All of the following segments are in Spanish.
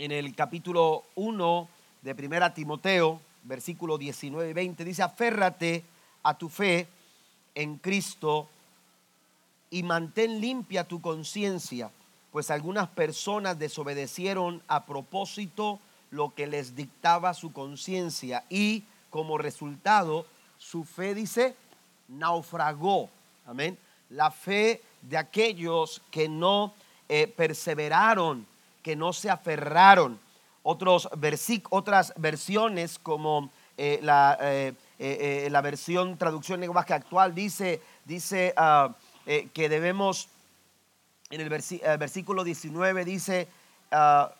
en el capítulo 1 de Primera Timoteo, versículo 19 y 20, dice, aférrate a tu fe en Cristo y mantén limpia tu conciencia, pues algunas personas desobedecieron a propósito lo que les dictaba su conciencia y como resultado su fe, dice, naufragó. Amén. La fe de aquellos que no eh, perseveraron, que no se aferraron. Otros otras versiones como eh, la, eh, la, versión traducción lenguaje actual dice, dice ah, que debemos, en el versículo 19 dice, ah,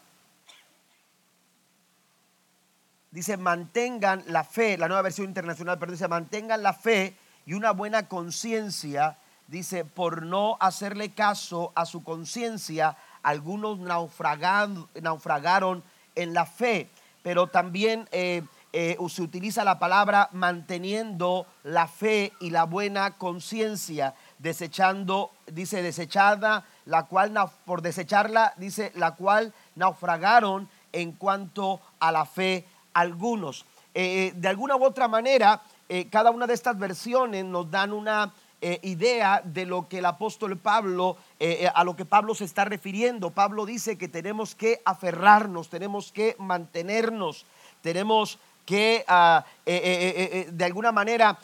dice, mantengan la fe, la nueva versión internacional, pero dice, mantengan la fe y una buena conciencia, dice, por no hacerle caso a su conciencia, algunos naufragaron, en la fe, pero también eh, eh, se utiliza la palabra manteniendo la fe y la buena conciencia, desechando, dice, desechada, la cual, por desecharla, dice, la cual naufragaron en cuanto a la fe algunos. Eh, de alguna u otra manera, cada una de estas versiones nos dan una idea de lo que el apóstol Pablo, eh, a lo que Pablo se está refiriendo. Pablo dice que tenemos que aferrarnos, tenemos que mantenernos, tenemos que ah, de alguna manera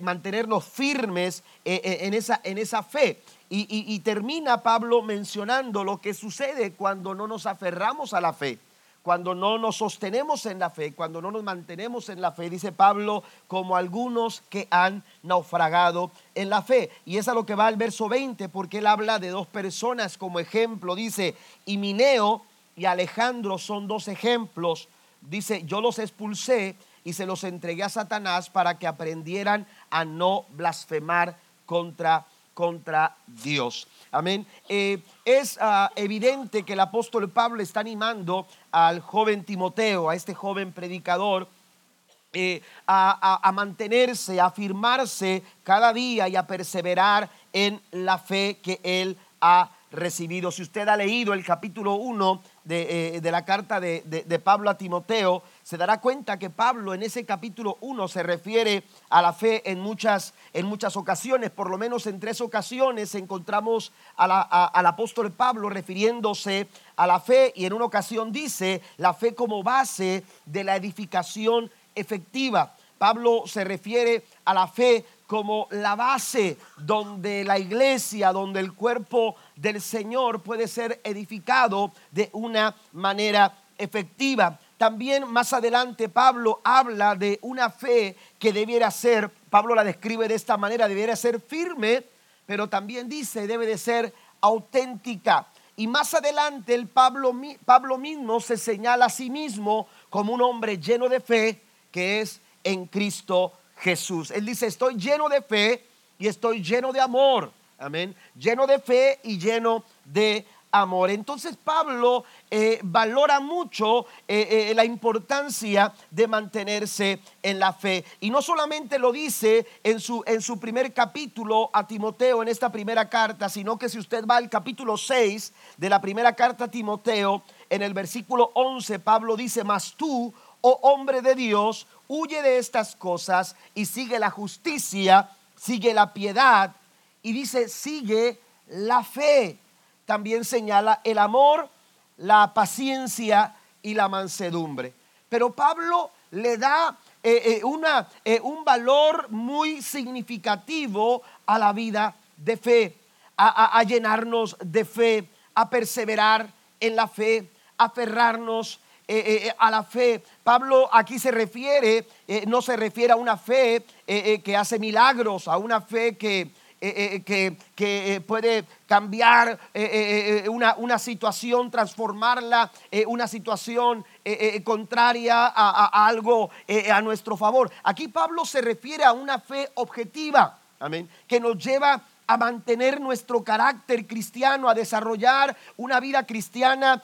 mantenernos firmes en, esa, en esa fe. y termina Pablo mencionando lo que sucede cuando no nos aferramos a la fe cuando no nos sostenemos en la fe, cuando no nos mantenemos en la fe, dice Pablo, como algunos que han naufragado en la fe. Y es a lo que va el verso 20, porque él habla de dos personas como ejemplo. Dice, y Mineo y Alejandro son dos ejemplos. Dice, yo los expulsé y se los entregué a Satanás para que aprendieran a no blasfemar contra, contra Dios. Amén. Eh, es ah, evidente que el apóstol Pablo está animando al joven Timoteo, a este joven predicador, eh, a, mantenerse, a afirmarse cada día y a perseverar en la fe que él ha recibido. Si usted ha leído el capítulo 1 eh, de, la carta de, de, Pablo a Timoteo, se dará cuenta que Pablo en ese capítulo 1 se refiere a la fe en muchas, en muchas ocasiones, por lo menos en tres ocasiones encontramos al apóstol Pablo refiriéndose a la fe y en una ocasión dice la fe como base de la edificación efectiva. Pablo se refiere a la fe como la base donde la iglesia, donde el cuerpo del Señor puede ser edificado de una manera efectiva. También más adelante Pablo habla de una fe que debiera ser, Pablo la describe de esta manera, debiera ser firme, pero también dice debe de ser auténtica. Y más adelante el Pablo, Pablo mismo se señala a sí mismo como un hombre lleno de fe que es en Cristo Jesús. Él dice, estoy lleno de fe y estoy lleno de amor. Amén. Lleno de fe y lleno de amor. Entonces Pablo eh, valora mucho eh, eh, la importancia de mantenerse en la fe. Y no solamente lo dice en su, en su primer capítulo a Timoteo, en esta primera carta, sino que si usted va al capítulo 6 de la primera carta a Timoteo, en el versículo 11, Pablo dice, mas tú, oh hombre de Dios, huye de estas cosas y sigue la justicia, sigue la piedad y dice, sigue la fe. También señala el amor, la paciencia y la mansedumbre. Pero Pablo le da eh, eh, una, eh, un valor muy significativo a la vida de fe, a, a llenarnos de fe, a perseverar en la fe, a aferrarnos eh, eh, a la fe. Pablo aquí se refiere, eh, no se refiere a una fe que hace milagros, a una fe que, que, puede cambiar una, una, situación, transformarla, una situación contraria a, a algo a nuestro favor. Aquí Pablo se refiere a una fe objetiva, amén, que nos lleva a mantener nuestro carácter cristiano, a desarrollar una vida cristiana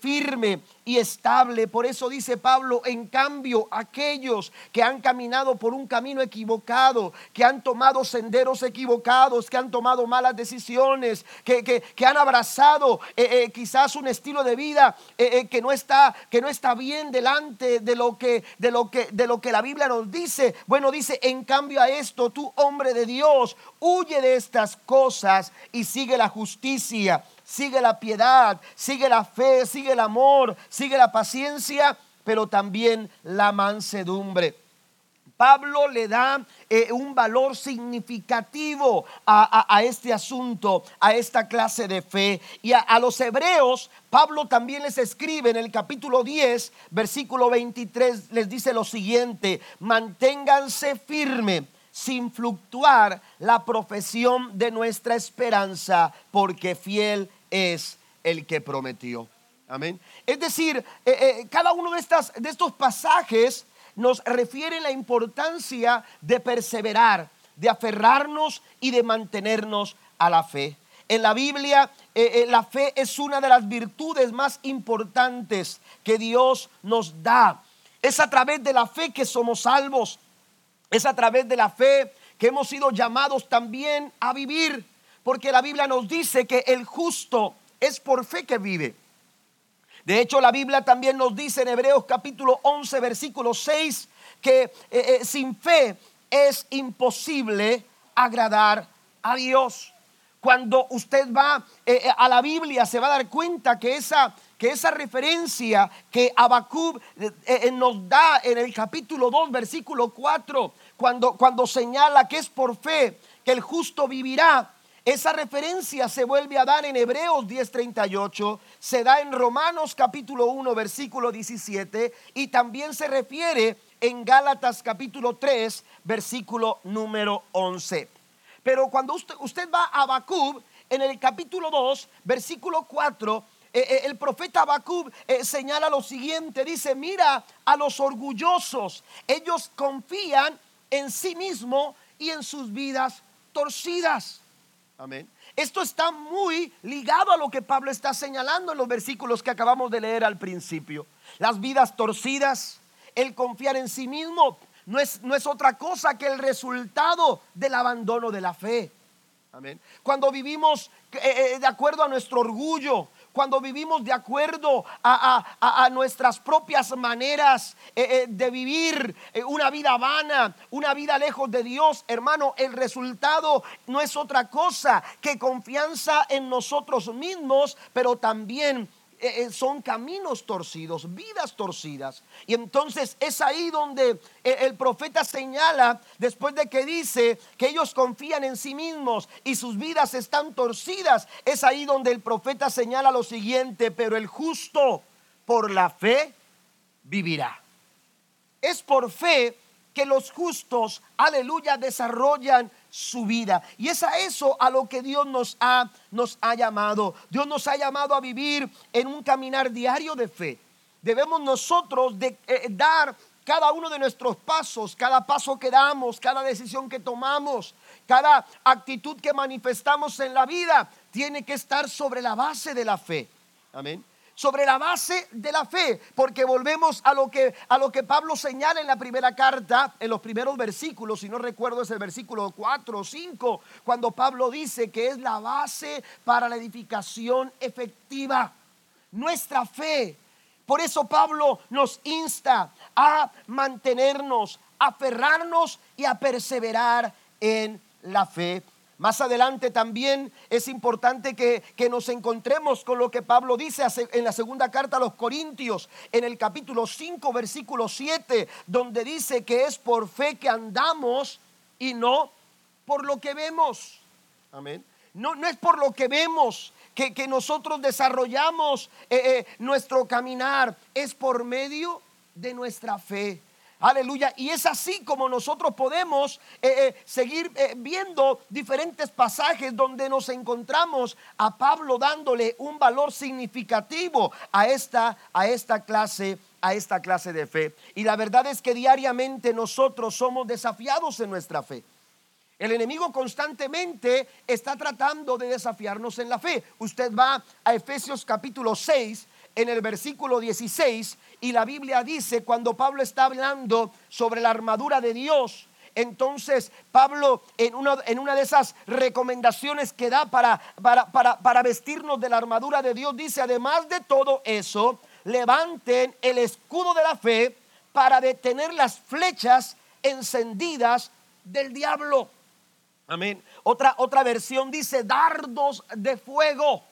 firme y estable. Por eso dice Pablo, en cambio, aquellos que han caminado por un camino equivocado, que han tomado senderos equivocados, que han tomado malas decisiones, que, que, han abrazado eh, eh, quizás un estilo de vida eh, que, no está, que no está bien delante de lo, que, de, lo que, de lo que la Biblia nos dice. Bueno, dice, en cambio a esto, tú hombre de Dios, huye de estas cosas y sigue la justicia sigue la piedad, sigue la fe, sigue el amor, sigue la paciencia, pero también la mansedumbre. Pablo le da eh, un valor significativo a, este asunto, a esta clase de fe. Y a, a, los hebreos, Pablo también les escribe en el capítulo 10, versículo 23, les dice lo siguiente, manténganse firme sin fluctuar la profesión de nuestra esperanza, porque fiel es el que prometió. Amén. Es decir, eh, eh, cada uno de, estas, de estos pasajes nos refiere la importancia de perseverar, de aferrarnos y de mantenernos a la fe. En la Biblia, eh, la fe es una de las virtudes más importantes que Dios nos da. Es a través de la fe que somos salvos. Es a través de la fe que hemos sido llamados también a vivir. Porque la Biblia nos dice que el justo es por fe que vive. De hecho, la Biblia también nos dice en Hebreos capítulo 11, versículo 6, que eh, eh, sin fe es imposible agradar a Dios. Cuando usted va eh, a la Biblia se va a dar cuenta que esa, que esa referencia que Abacub nos da en el capítulo 2, versículo 4, cuando, cuando señala que es por fe que el justo vivirá, esa referencia se vuelve a dar en Hebreos 10:38, se da en Romanos capítulo 1 versículo 17 y también se refiere en Gálatas capítulo 3 versículo número 11. Pero cuando usted, usted va a Bacub en el capítulo 2 versículo 4, eh, eh, el profeta Bacub eh, señala lo siguiente, dice, mira a los orgullosos, ellos confían en sí mismo y en sus vidas torcidas. Amén. Esto está muy ligado a lo que Pablo está señalando en los versículos que acabamos de leer al principio. Las vidas torcidas, el confiar en sí mismo, no es, no es otra cosa que el resultado del abandono de la fe. Amén. Cuando vivimos eh, eh, de acuerdo a nuestro orgullo, cuando vivimos de acuerdo a, nuestras propias maneras eh, eh, de vivir eh, una vida vana, una vida lejos de Dios, hermano, el resultado no es otra cosa que confianza en nosotros mismos, pero también eh, eh, son caminos torcidos, vidas torcidas. Y entonces es ahí donde eh, el profeta señala, después de que dice que ellos confían en sí mismos y sus vidas están torcidas, es ahí donde el profeta señala lo siguiente, pero el justo por la fe vivirá. Es por fe que los justos, aleluya, desarrollan su vida. Y es a eso a lo que Dios nos ha, nos ha llamado. Dios nos ha llamado a vivir en un caminar diario de fe. Debemos nosotros de, eh, dar cada uno de nuestros pasos, cada paso que damos, cada decisión que tomamos, cada actitud que manifestamos en la vida, tiene que estar sobre la base de la fe. Amén sobre la base de la fe, porque volvemos a lo que a lo que Pablo señala en la primera carta, en los primeros versículos, si no recuerdo es el versículo 4 o 5, cuando Pablo dice que es la base para la edificación efectiva, nuestra fe. Por eso Pablo nos insta a mantenernos, a aferrarnos y a perseverar en la fe más adelante también es importante que, nos encontremos con lo que Pablo dice en la segunda carta a los Corintios, en el capítulo 5, versículo 7, donde dice que es por fe que andamos y no por lo que vemos. Amén. No, no es por lo que vemos que, nosotros desarrollamos eh, eh, nuestro caminar, es por medio de nuestra fe. Aleluya. Y es así como nosotros podemos eh, eh, seguir eh, viendo diferentes pasajes donde nos encontramos a Pablo dándole un valor significativo a esta, a esta clase a esta clase de fe. Y la verdad es que diariamente nosotros somos desafiados en nuestra fe. El enemigo constantemente está tratando de desafiarnos en la fe. Usted va a Efesios capítulo 6 en el versículo 16 y la Biblia dice, cuando Pablo está hablando sobre la armadura de Dios, entonces Pablo en una, en una de esas recomendaciones que da para, para, para, para vestirnos de la armadura de Dios, dice, además de todo eso, levanten el escudo de la fe para detener las flechas encendidas del diablo. Amén. Otra, otra versión dice dardos de fuego.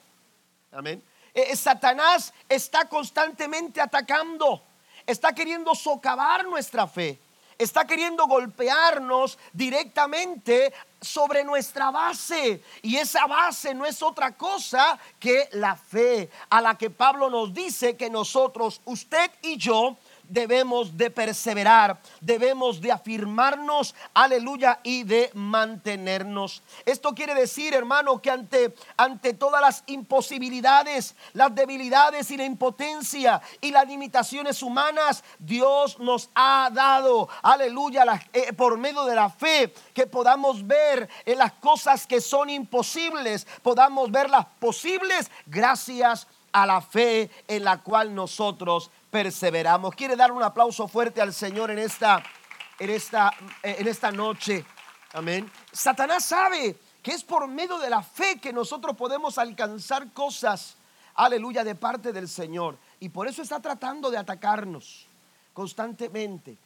Amén. Eh, Satanás está constantemente atacando, está queriendo socavar nuestra fe, está queriendo golpearnos directamente sobre nuestra base. Y esa base no es otra cosa que la fe, a la que Pablo nos dice que nosotros, usted y yo, debemos de perseverar, debemos de afirmarnos, aleluya, y de mantenernos. Esto quiere decir, hermano, que ante, ante todas las imposibilidades, las debilidades y la impotencia y las limitaciones humanas, Dios nos ha dado, aleluya, eh, por medio de la fe, que podamos ver en las cosas que son imposibles, podamos ver las posibles gracias a la fe en la cual nosotros perseveramos. ¿Quiere dar un aplauso fuerte al Señor en esta, en esta, en esta noche? Amén. Satanás sabe que es por medio de la fe que nosotros podemos alcanzar cosas, aleluya, de parte del Señor. Y por eso está tratando de atacarnos constantemente.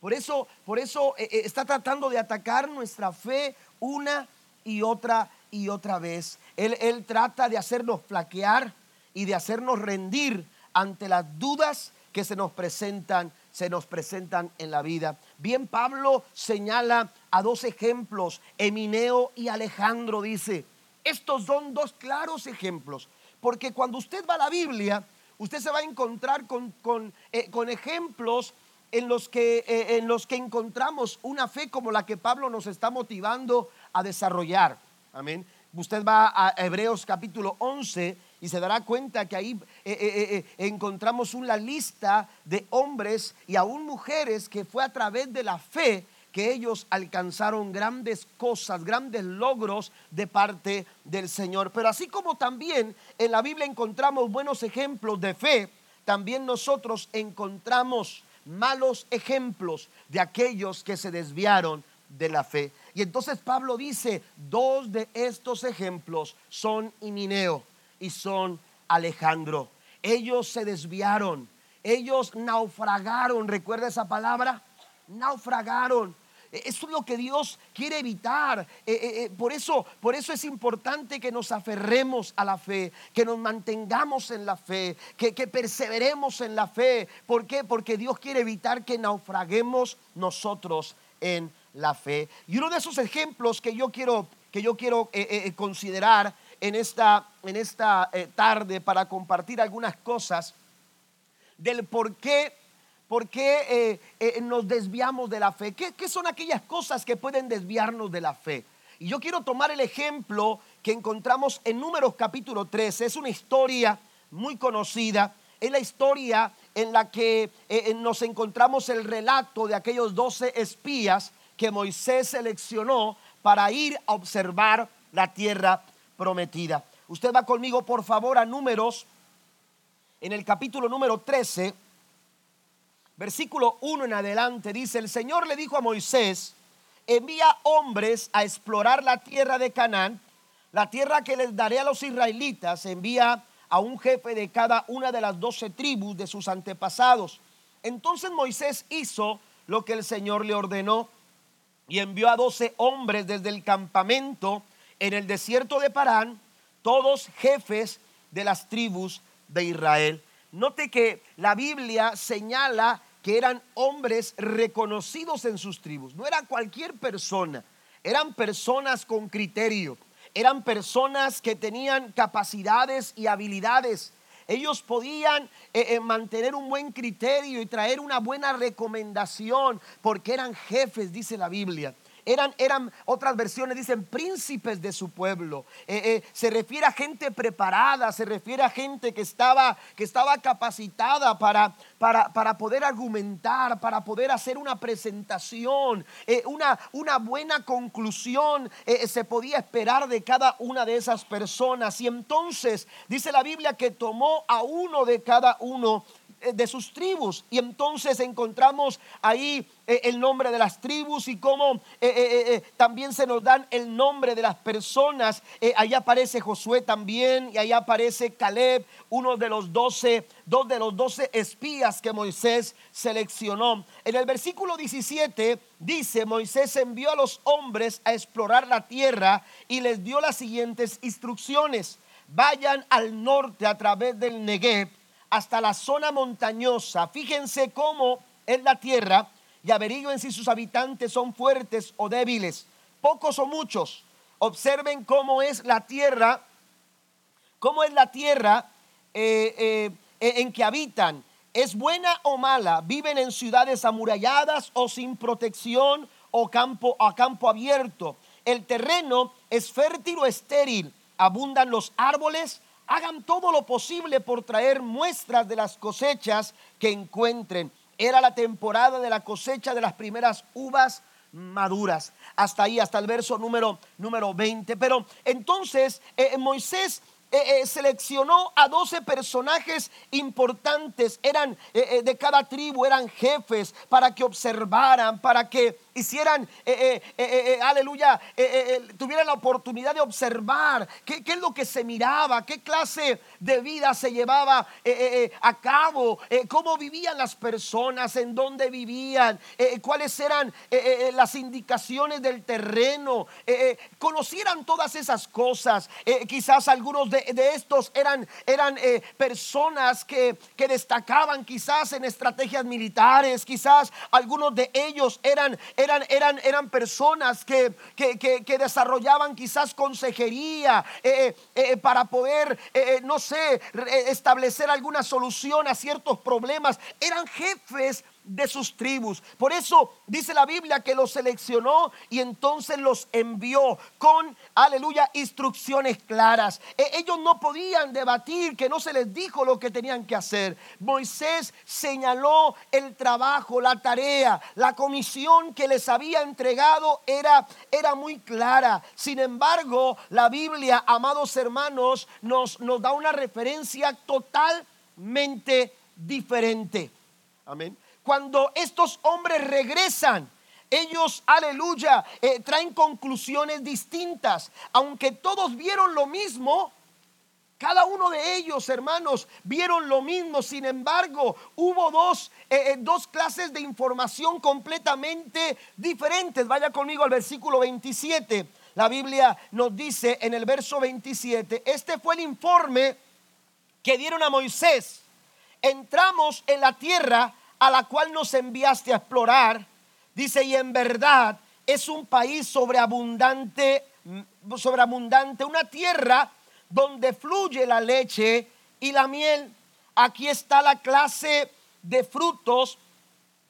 Por eso, por eso eh, eh, está tratando de atacar nuestra fe una y otra y otra vez. Él, él trata de hacernos flaquear y de hacernos rendir ante las dudas que se nos presentan, se nos presentan en la vida. Bien, Pablo señala a dos ejemplos, Emineo y Alejandro dice, estos son dos claros ejemplos, porque cuando usted va a la Biblia, usted se va a encontrar con, con, eh, ejemplos en los, que, eh, en los que encontramos una fe como la que Pablo nos está motivando a desarrollar. Amén. Usted va a Hebreos capítulo 11 y se dará cuenta que ahí eh, eh, eh, encontramos una lista de hombres y aún mujeres que fue a través de la fe que ellos alcanzaron grandes cosas, grandes logros de parte del Señor. Pero así como también en la Biblia encontramos buenos ejemplos de fe, también nosotros encontramos malos ejemplos de aquellos que se desviaron de la fe. Y entonces Pablo dice, dos de estos ejemplos son Imineo y son Alejandro. Ellos se desviaron, ellos naufragaron, ¿recuerda esa palabra? Naufragaron. E, eso es lo que Dios quiere evitar. E, e, por, eso, por eso es importante que nos aferremos a la fe, que nos mantengamos en la fe, que, que perseveremos en la fe. ¿Por qué? Porque Dios quiere evitar que naufraguemos nosotros en la fe. Y uno de esos ejemplos que yo quiero, que yo quiero eh, eh, considerar en esta, en esta eh, tarde para compartir algunas cosas del por qué, por qué eh, eh, nos desviamos de la fe. ¿Qué, ¿Qué son aquellas cosas que pueden desviarnos de la fe? Y yo quiero tomar el ejemplo que encontramos en Números capítulo 13. Es una historia muy conocida. Es la historia en la que nos encontramos el relato de aquellos doce espías que Moisés seleccionó para ir a observar la tierra prometida. Usted va conmigo, por favor, a números, en el capítulo número 13, versículo 1 en adelante, dice, el Señor le dijo a Moisés, envía hombres a explorar la tierra de Canaán, la tierra que les daré a los israelitas, envía a un jefe de cada una de las doce tribus de sus antepasados. Entonces Moisés hizo lo que el Señor le ordenó y envió a doce hombres desde el campamento en el desierto de Parán, todos jefes de las tribus de Israel. Note que la Biblia señala que eran hombres reconocidos en sus tribus. No era cualquier persona, eran personas con criterio, eran personas que tenían capacidades y habilidades. Ellos podían eh, eh, mantener un buen criterio y traer una buena recomendación porque eran jefes, dice la Biblia eran, eran otras versiones dicen príncipes de su pueblo. Eh, eh, se refiere a gente preparada, se refiere a gente que estaba, que estaba capacitada para, para, para poder argumentar, para poder hacer una presentación, eh, una, una buena conclusión se podía esperar de cada una de esas personas. Y entonces dice la Biblia que tomó a uno de cada uno de sus tribus. Y entonces encontramos ahí eh, el nombre de las tribus y cómo eh, también se nos dan el nombre de las personas. ahí aparece Josué también y ahí aparece Caleb, uno de los doce, dos de los doce espías que Moisés seleccionó. En el versículo 17 dice, Moisés envió a los hombres a explorar la tierra y les dio las siguientes instrucciones. Vayan al norte a través del Negev hasta la zona montañosa. Fíjense cómo es la tierra y averigüen si sus habitantes son fuertes o débiles, pocos o muchos. Observen cómo es la tierra, cómo es la tierra eh, eh, en que habitan. ¿Es buena o mala? ¿Viven en ciudades amuralladas o sin protección o campo, a campo abierto? ¿El terreno es fértil o estéril? ¿Abundan los árboles? Hagan todo lo posible por traer muestras de las cosechas que encuentren. Era la temporada de la cosecha de las primeras uvas maduras. Hasta ahí, hasta el verso número, número 20. Pero entonces eh, Moisés eh, eh, seleccionó a 12 personajes importantes, eran de cada tribu, eran jefes, para que observaran, para que hicieran, eh, eh, eh, aleluya, tuvieran la oportunidad de observar qué, es lo que se miraba, qué clase de vida se llevaba a cabo, cómo vivían las personas, en dónde vivían, cuáles eran las indicaciones del terreno, conocieran todas esas cosas. quizás algunos de, estos eran, eran personas que, que destacaban quizás en estrategias militares, quizás algunos de ellos eran, eran, personas que, que, desarrollaban quizás consejería eh, eh, eh, para poder, no sé, establecer alguna solución a ciertos problemas. Eran jefes de sus tribus. Por eso dice la Biblia que los seleccionó y entonces los envió con, aleluya, instrucciones claras. E, ellos no podían debatir, que no se les dijo lo que tenían que hacer. Moisés señaló el trabajo, la tarea, la comisión que les había entregado era, era muy clara. Sin embargo, la Biblia, amados hermanos, nos, nos da una referencia totalmente diferente. Amén cuando estos hombres regresan, ellos, aleluya, eh, traen conclusiones distintas. Aunque todos vieron lo mismo, cada uno de ellos, hermanos, vieron lo mismo. Sin embargo, hubo dos, eh, eh, dos clases de información completamente diferentes. Vaya conmigo al versículo 27. La Biblia nos dice en el verso 27, este fue el informe que dieron a Moisés. Entramos en la tierra a la cual nos enviaste a explorar, dice, y en verdad es un país sobreabundante, sobreabundante, una tierra donde fluye la leche y la miel. Aquí está la clase de frutos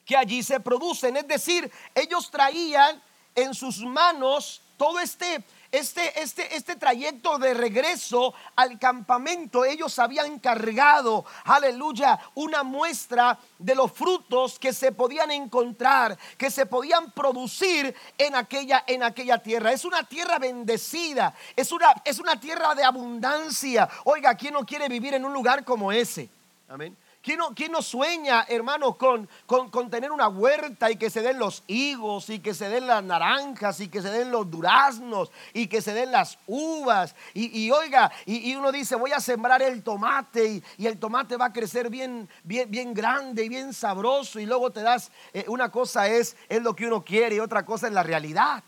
que allí se producen. Es decir, ellos traían en sus manos todo este este, este, este trayecto de regreso al campamento, ellos habían cargado, aleluya, una muestra de los frutos que se podían encontrar, que se podían producir en aquella, en aquella tierra. Es una tierra bendecida, es una, es una tierra de abundancia. Oiga, ¿quién no quiere vivir en un lugar como ese? Amén. ¿Quién no, sueña, hermano, con, con, tener una huerta y que se den los higos y que se den las naranjas y que se den los duraznos y que se den las uvas? Y, oiga, y, uno dice, voy a sembrar el tomate y, el tomate va a crecer bien, bien, bien grande y bien sabroso y luego te das, eh, una cosa es, es lo que uno quiere y otra cosa es la realidad.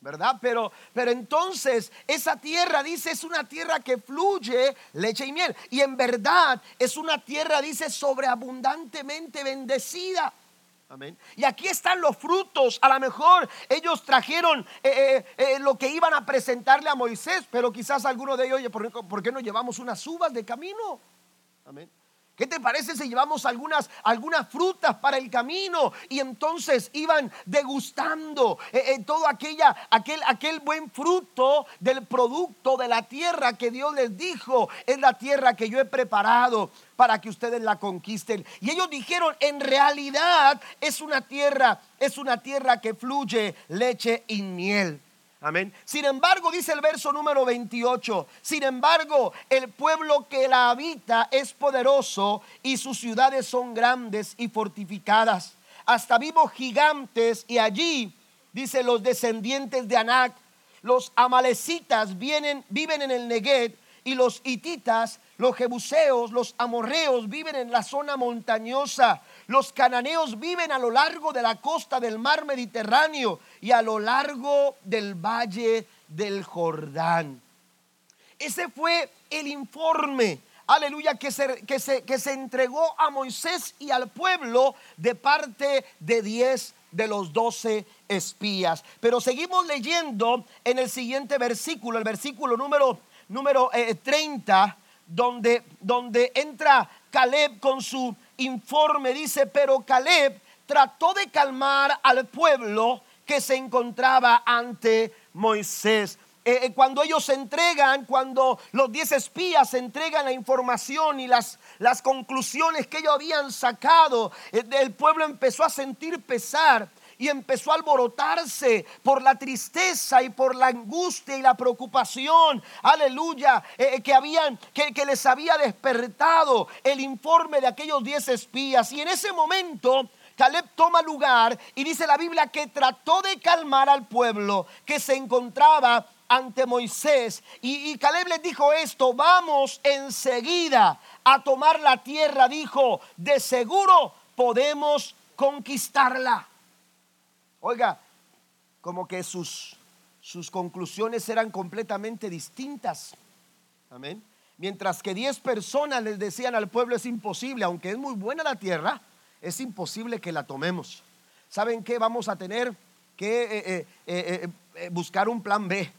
¿Verdad? Pero, pero entonces esa tierra, dice, es una tierra que fluye leche y miel. Y en verdad es una tierra, dice, sobreabundantemente bendecida. Amén. Y aquí están los frutos. A lo mejor ellos trajeron eh, eh, eh, lo que iban a presentarle a Moisés, pero quizás alguno de ellos, oye, ¿por, ¿por qué no llevamos unas uvas de camino? Amén. ¿Qué te parece si llevamos algunas, algunas frutas para el camino? Y entonces iban degustando eh, eh, todo aquella, aquel, aquel buen fruto del producto de la tierra que Dios les dijo, es la tierra que yo he preparado para que ustedes la conquisten. Y ellos dijeron, en realidad es una tierra, es una tierra que fluye leche y miel. Amén. Sin embargo, dice el verso número 28, sin embargo, el pueblo que la habita es poderoso y sus ciudades son grandes y fortificadas. Hasta vivos gigantes y allí, dice los descendientes de Anac, los amalecitas vienen, viven en el Negev y los hititas, los jebuseos, los amorreos viven en la zona montañosa. Los cananeos viven a lo largo de la costa del mar Mediterráneo y a lo largo del valle del Jordán. Ese fue el informe, aleluya, que se, que se, que se entregó a Moisés y al pueblo de parte de diez de los doce espías. Pero seguimos leyendo en el siguiente versículo, el versículo número, número 30, eh, donde, donde entra Caleb con su informe dice, pero Caleb trató de calmar al pueblo que se encontraba ante Moisés. Eh, eh, cuando ellos se entregan, cuando los diez espías entregan la información y las, las conclusiones que ellos habían sacado, eh, el pueblo empezó a sentir pesar y empezó a alborotarse por la tristeza y por la angustia y la preocupación, aleluya, eh, eh, que habían, que, que les había despertado el informe de aquellos diez espías. Y en ese momento Caleb toma lugar y dice la Biblia que trató de calmar al pueblo que se encontraba ante Moisés. Y, y, Caleb les dijo esto, vamos enseguida a tomar la tierra, dijo, de seguro podemos conquistarla. Oiga, como que sus, sus conclusiones eran completamente distintas. Amén. Mientras que diez personas les decían al pueblo es imposible, aunque es muy buena la tierra, es imposible que la tomemos. ¿Saben qué? Vamos a tener que eh, eh, eh, buscar un plan B.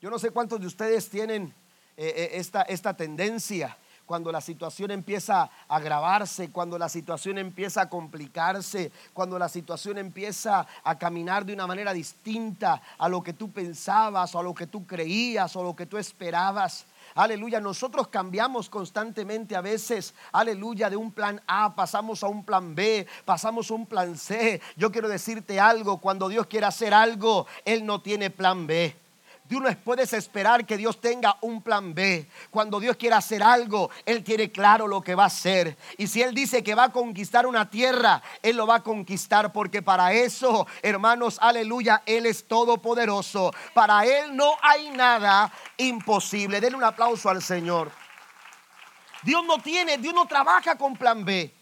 Yo no sé cuántos de ustedes tienen esta, esta tendencia cuando la situación empieza a agravarse, cuando la situación empieza a complicarse, cuando la situación empieza a caminar de una manera distinta a lo que tú pensabas o a lo que tú creías o a lo que tú esperabas. Aleluya, nosotros cambiamos constantemente a veces, aleluya, de un plan A pasamos a un plan B, pasamos a un plan C. Yo quiero decirte algo, cuando Dios quiere hacer algo, Él no tiene plan B. Tú no puedes esperar que Dios tenga un plan B. Cuando Dios quiere hacer algo, Él tiene claro lo que va a hacer. Y si Él dice que va a conquistar una tierra, Él lo va a conquistar porque para eso, hermanos, aleluya, Él es todopoderoso. Para Él no hay nada imposible. Denle un aplauso al Señor. Dios no tiene, Dios no trabaja con plan B.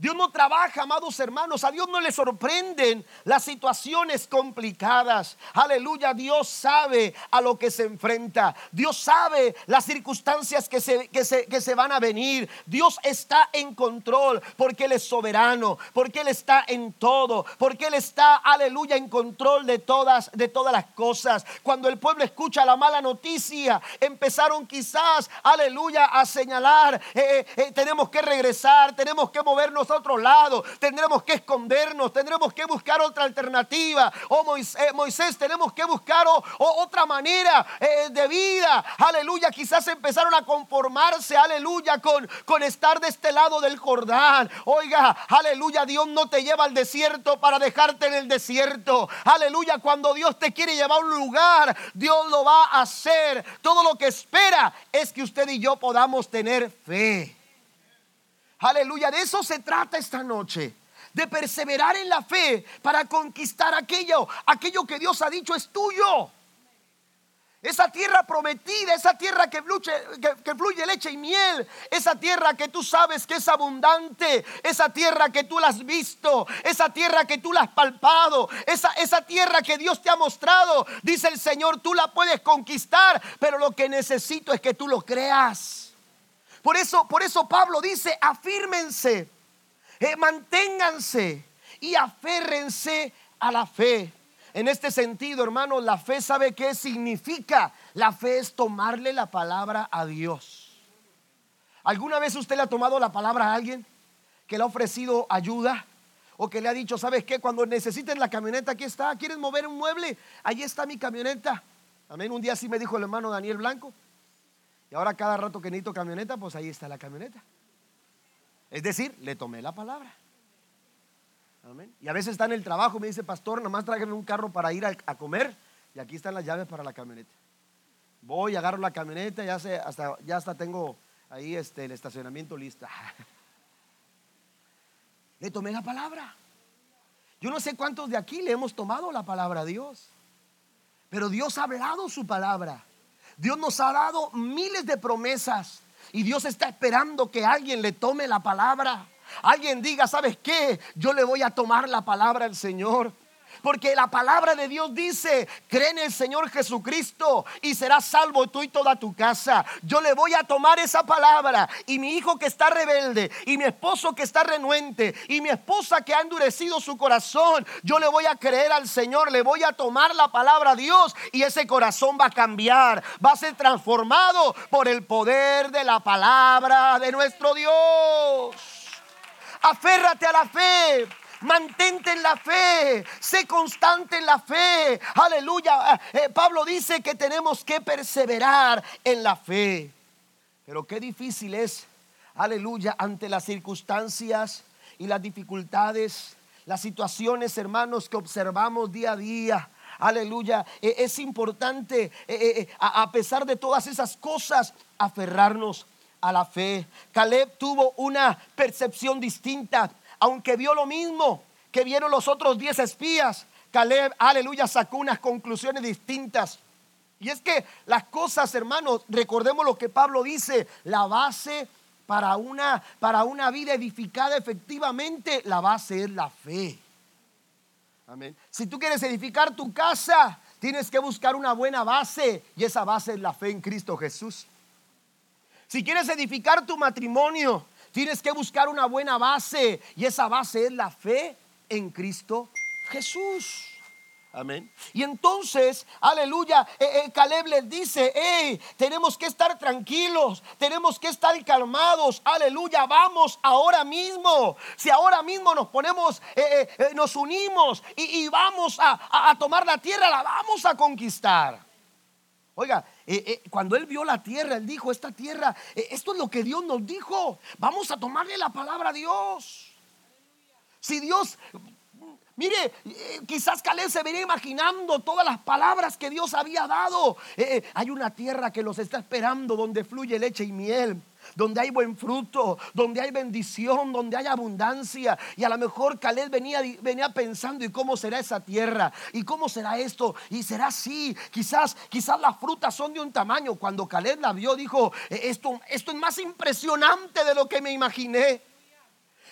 Dios no trabaja, amados hermanos. A Dios no le sorprenden las situaciones complicadas. Aleluya, Dios sabe a lo que se enfrenta. Dios sabe las circunstancias que se, que se, que se van a venir. Dios está en control porque Él es soberano, porque Él está en todo, porque Él está, aleluya, en control de todas, de todas las cosas. Cuando el pueblo escucha la mala noticia, empezaron quizás, aleluya, a señalar, eh, eh, eh, tenemos que regresar, tenemos que movernos otro lado, tendremos que escondernos, tendremos que buscar otra alternativa. Oh Moisés, Moisés tenemos que buscar otra manera eh, de vida. Aleluya, quizás empezaron a conformarse, aleluya, con, con estar de este lado del Jordán. Oiga, aleluya, Dios no te lleva al desierto para dejarte en el desierto. Aleluya, cuando Dios te quiere llevar a un lugar, Dios lo va a hacer. Todo lo que espera es que usted y yo podamos tener fe. Aleluya, de eso se trata esta noche. De perseverar en la fe para conquistar aquello, aquello que Dios ha dicho es tuyo. Esa tierra prometida, esa tierra que fluye, que, fluye, leche y miel, esa tierra que tú sabes que es abundante, esa tierra que tú la has visto, esa tierra que tú la has palpado, esa, esa tierra que Dios te ha mostrado, dice el Señor, tú la puedes conquistar, pero lo que necesito es que tú lo creas. Por eso, por eso Pablo dice, afírmense, eh, manténganse y aférrense a la fe. En este sentido, hermanos, la fe sabe qué significa. La fe es tomarle la palabra a Dios. ¿Alguna vez usted le ha tomado la palabra a alguien que le ha ofrecido ayuda? O que le ha dicho, ¿sabes qué? Cuando necesiten la camioneta, aquí está. ¿Quieres mover un mueble? Ahí está mi camioneta. Amén. Un día sí me dijo el hermano Daniel Blanco. Y ahora cada rato que necesito camioneta, pues ahí está la camioneta. Es decir, le tomé la palabra. Amén. Y a veces está en el trabajo, me dice, pastor, nada más tráigame un carro para ir a, comer. Y aquí están las llaves para la camioneta. Voy, agarro la camioneta, ya, hasta, ya hasta tengo ahí este, el estacionamiento listo. Le tomé la palabra. Yo no sé cuántos de aquí le hemos tomado la palabra a Dios. Pero Dios ha hablado su palabra. Dios nos ha dado miles de promesas. Y Dios está esperando que alguien le tome la palabra. Alguien diga, ¿sabes qué? Yo le voy a tomar la palabra al Señor. Porque la palabra de Dios dice, cree en el Señor Jesucristo y serás salvo tú y toda tu casa. Yo le voy a tomar esa palabra y mi hijo que está rebelde y mi esposo que está renuente y mi esposa que ha endurecido su corazón, yo le voy a creer al Señor, le voy a tomar la palabra a Dios y ese corazón va a cambiar, va a ser transformado por el poder de la palabra de nuestro Dios. Aférrate a la fe. Mantente en la fe, sé constante en la fe. Aleluya. Eh, Pablo dice que tenemos que perseverar en la fe. Pero qué difícil es, aleluya, ante las circunstancias y las dificultades, las situaciones, hermanos, que observamos día a día. Aleluya. Eh, es importante, eh, a pesar de todas esas cosas, aferrarnos a la fe. Caleb tuvo una percepción distinta aunque vio lo mismo que vieron los otros diez espías, Caleb, aleluya, sacó unas conclusiones distintas. Y es que las cosas, hermanos, recordemos lo que Pablo dice, la base para una, para una vida edificada efectivamente, la base es la fe. Amén. Si tú quieres edificar tu casa, tienes que buscar una buena base y esa base es la fe en Cristo Jesús. Si quieres edificar tu matrimonio, Tienes que buscar una buena base y esa base es la fe en Cristo Jesús. Amén. Y entonces, aleluya, eh, eh, Caleb les dice, hey, tenemos que estar tranquilos, tenemos que estar calmados, aleluya, vamos ahora mismo. Si ahora mismo nos ponemos, eh, nos unimos y, vamos a tomar la tierra, la vamos a conquistar. Oiga, eh, eh, cuando él vio la tierra, él dijo, esta tierra, eh, esto es lo que Dios nos dijo. Vamos a tomarle la palabra a Dios. Si Dios, mire, quizás Caleb se venía imaginando todas las palabras que Dios había dado. hay una tierra que los está esperando donde fluye leche y miel donde hay buen fruto, donde hay bendición, donde hay abundancia. Y a lo mejor Caleb venía, venía pensando, ¿y cómo será esa tierra? ¿Y cómo será esto? Y será así. Quizás, quizás las frutas son de un tamaño. Cuando Caleb la vio, dijo, e-, esto, esto es más impresionante de lo que me imaginé.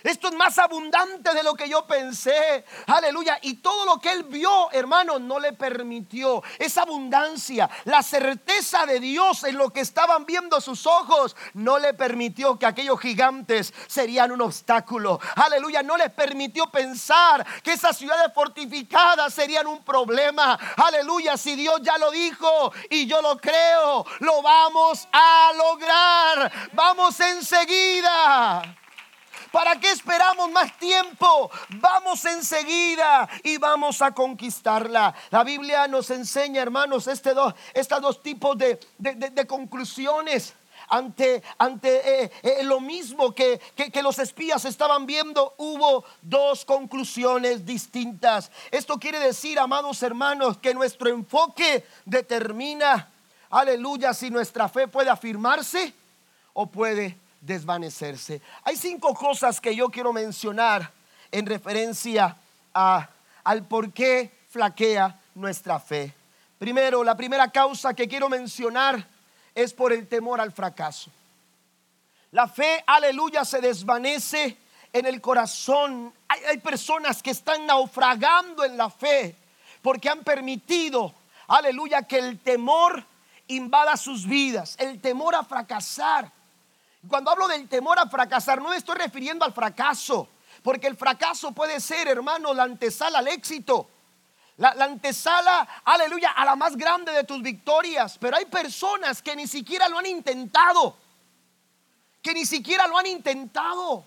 Esto es más abundante de lo que yo pensé. Aleluya. Y todo lo que él vio, hermano, no le permitió. Esa abundancia, la certeza de Dios en lo que estaban viendo sus ojos, no le permitió que aquellos gigantes serían un obstáculo. Aleluya. No les permitió pensar que esas ciudades fortificadas serían un problema. Aleluya. Si Dios ya lo dijo y yo lo creo, lo vamos a lograr. Vamos enseguida. ¿Para qué esperamos más tiempo? Vamos enseguida y vamos a conquistarla. La Biblia nos enseña, hermanos, este dos, estos dos tipos de, conclusiones ante, ante eh, eh, lo mismo que, que, los espías estaban viendo, hubo dos conclusiones distintas. Esto quiere decir, amados hermanos, que nuestro enfoque determina, aleluya, si nuestra fe puede afirmarse o puede desvanecerse. Hay cinco cosas que yo quiero mencionar en referencia a, al por qué flaquea nuestra fe. Primero, la primera causa que quiero mencionar es por el temor al fracaso. La fe, aleluya, se desvanece en el corazón. Hay, hay, personas que están naufragando en la fe porque han permitido, aleluya, que el temor invada sus vidas, el temor a fracasar, cuando hablo del temor a fracasar, no me estoy refiriendo al fracaso, porque el fracaso puede ser, hermano, la antesala al éxito. La, antesala, aleluya, a la más grande de tus victorias. Pero hay personas que ni siquiera lo han intentado. que ni siquiera lo han intentado,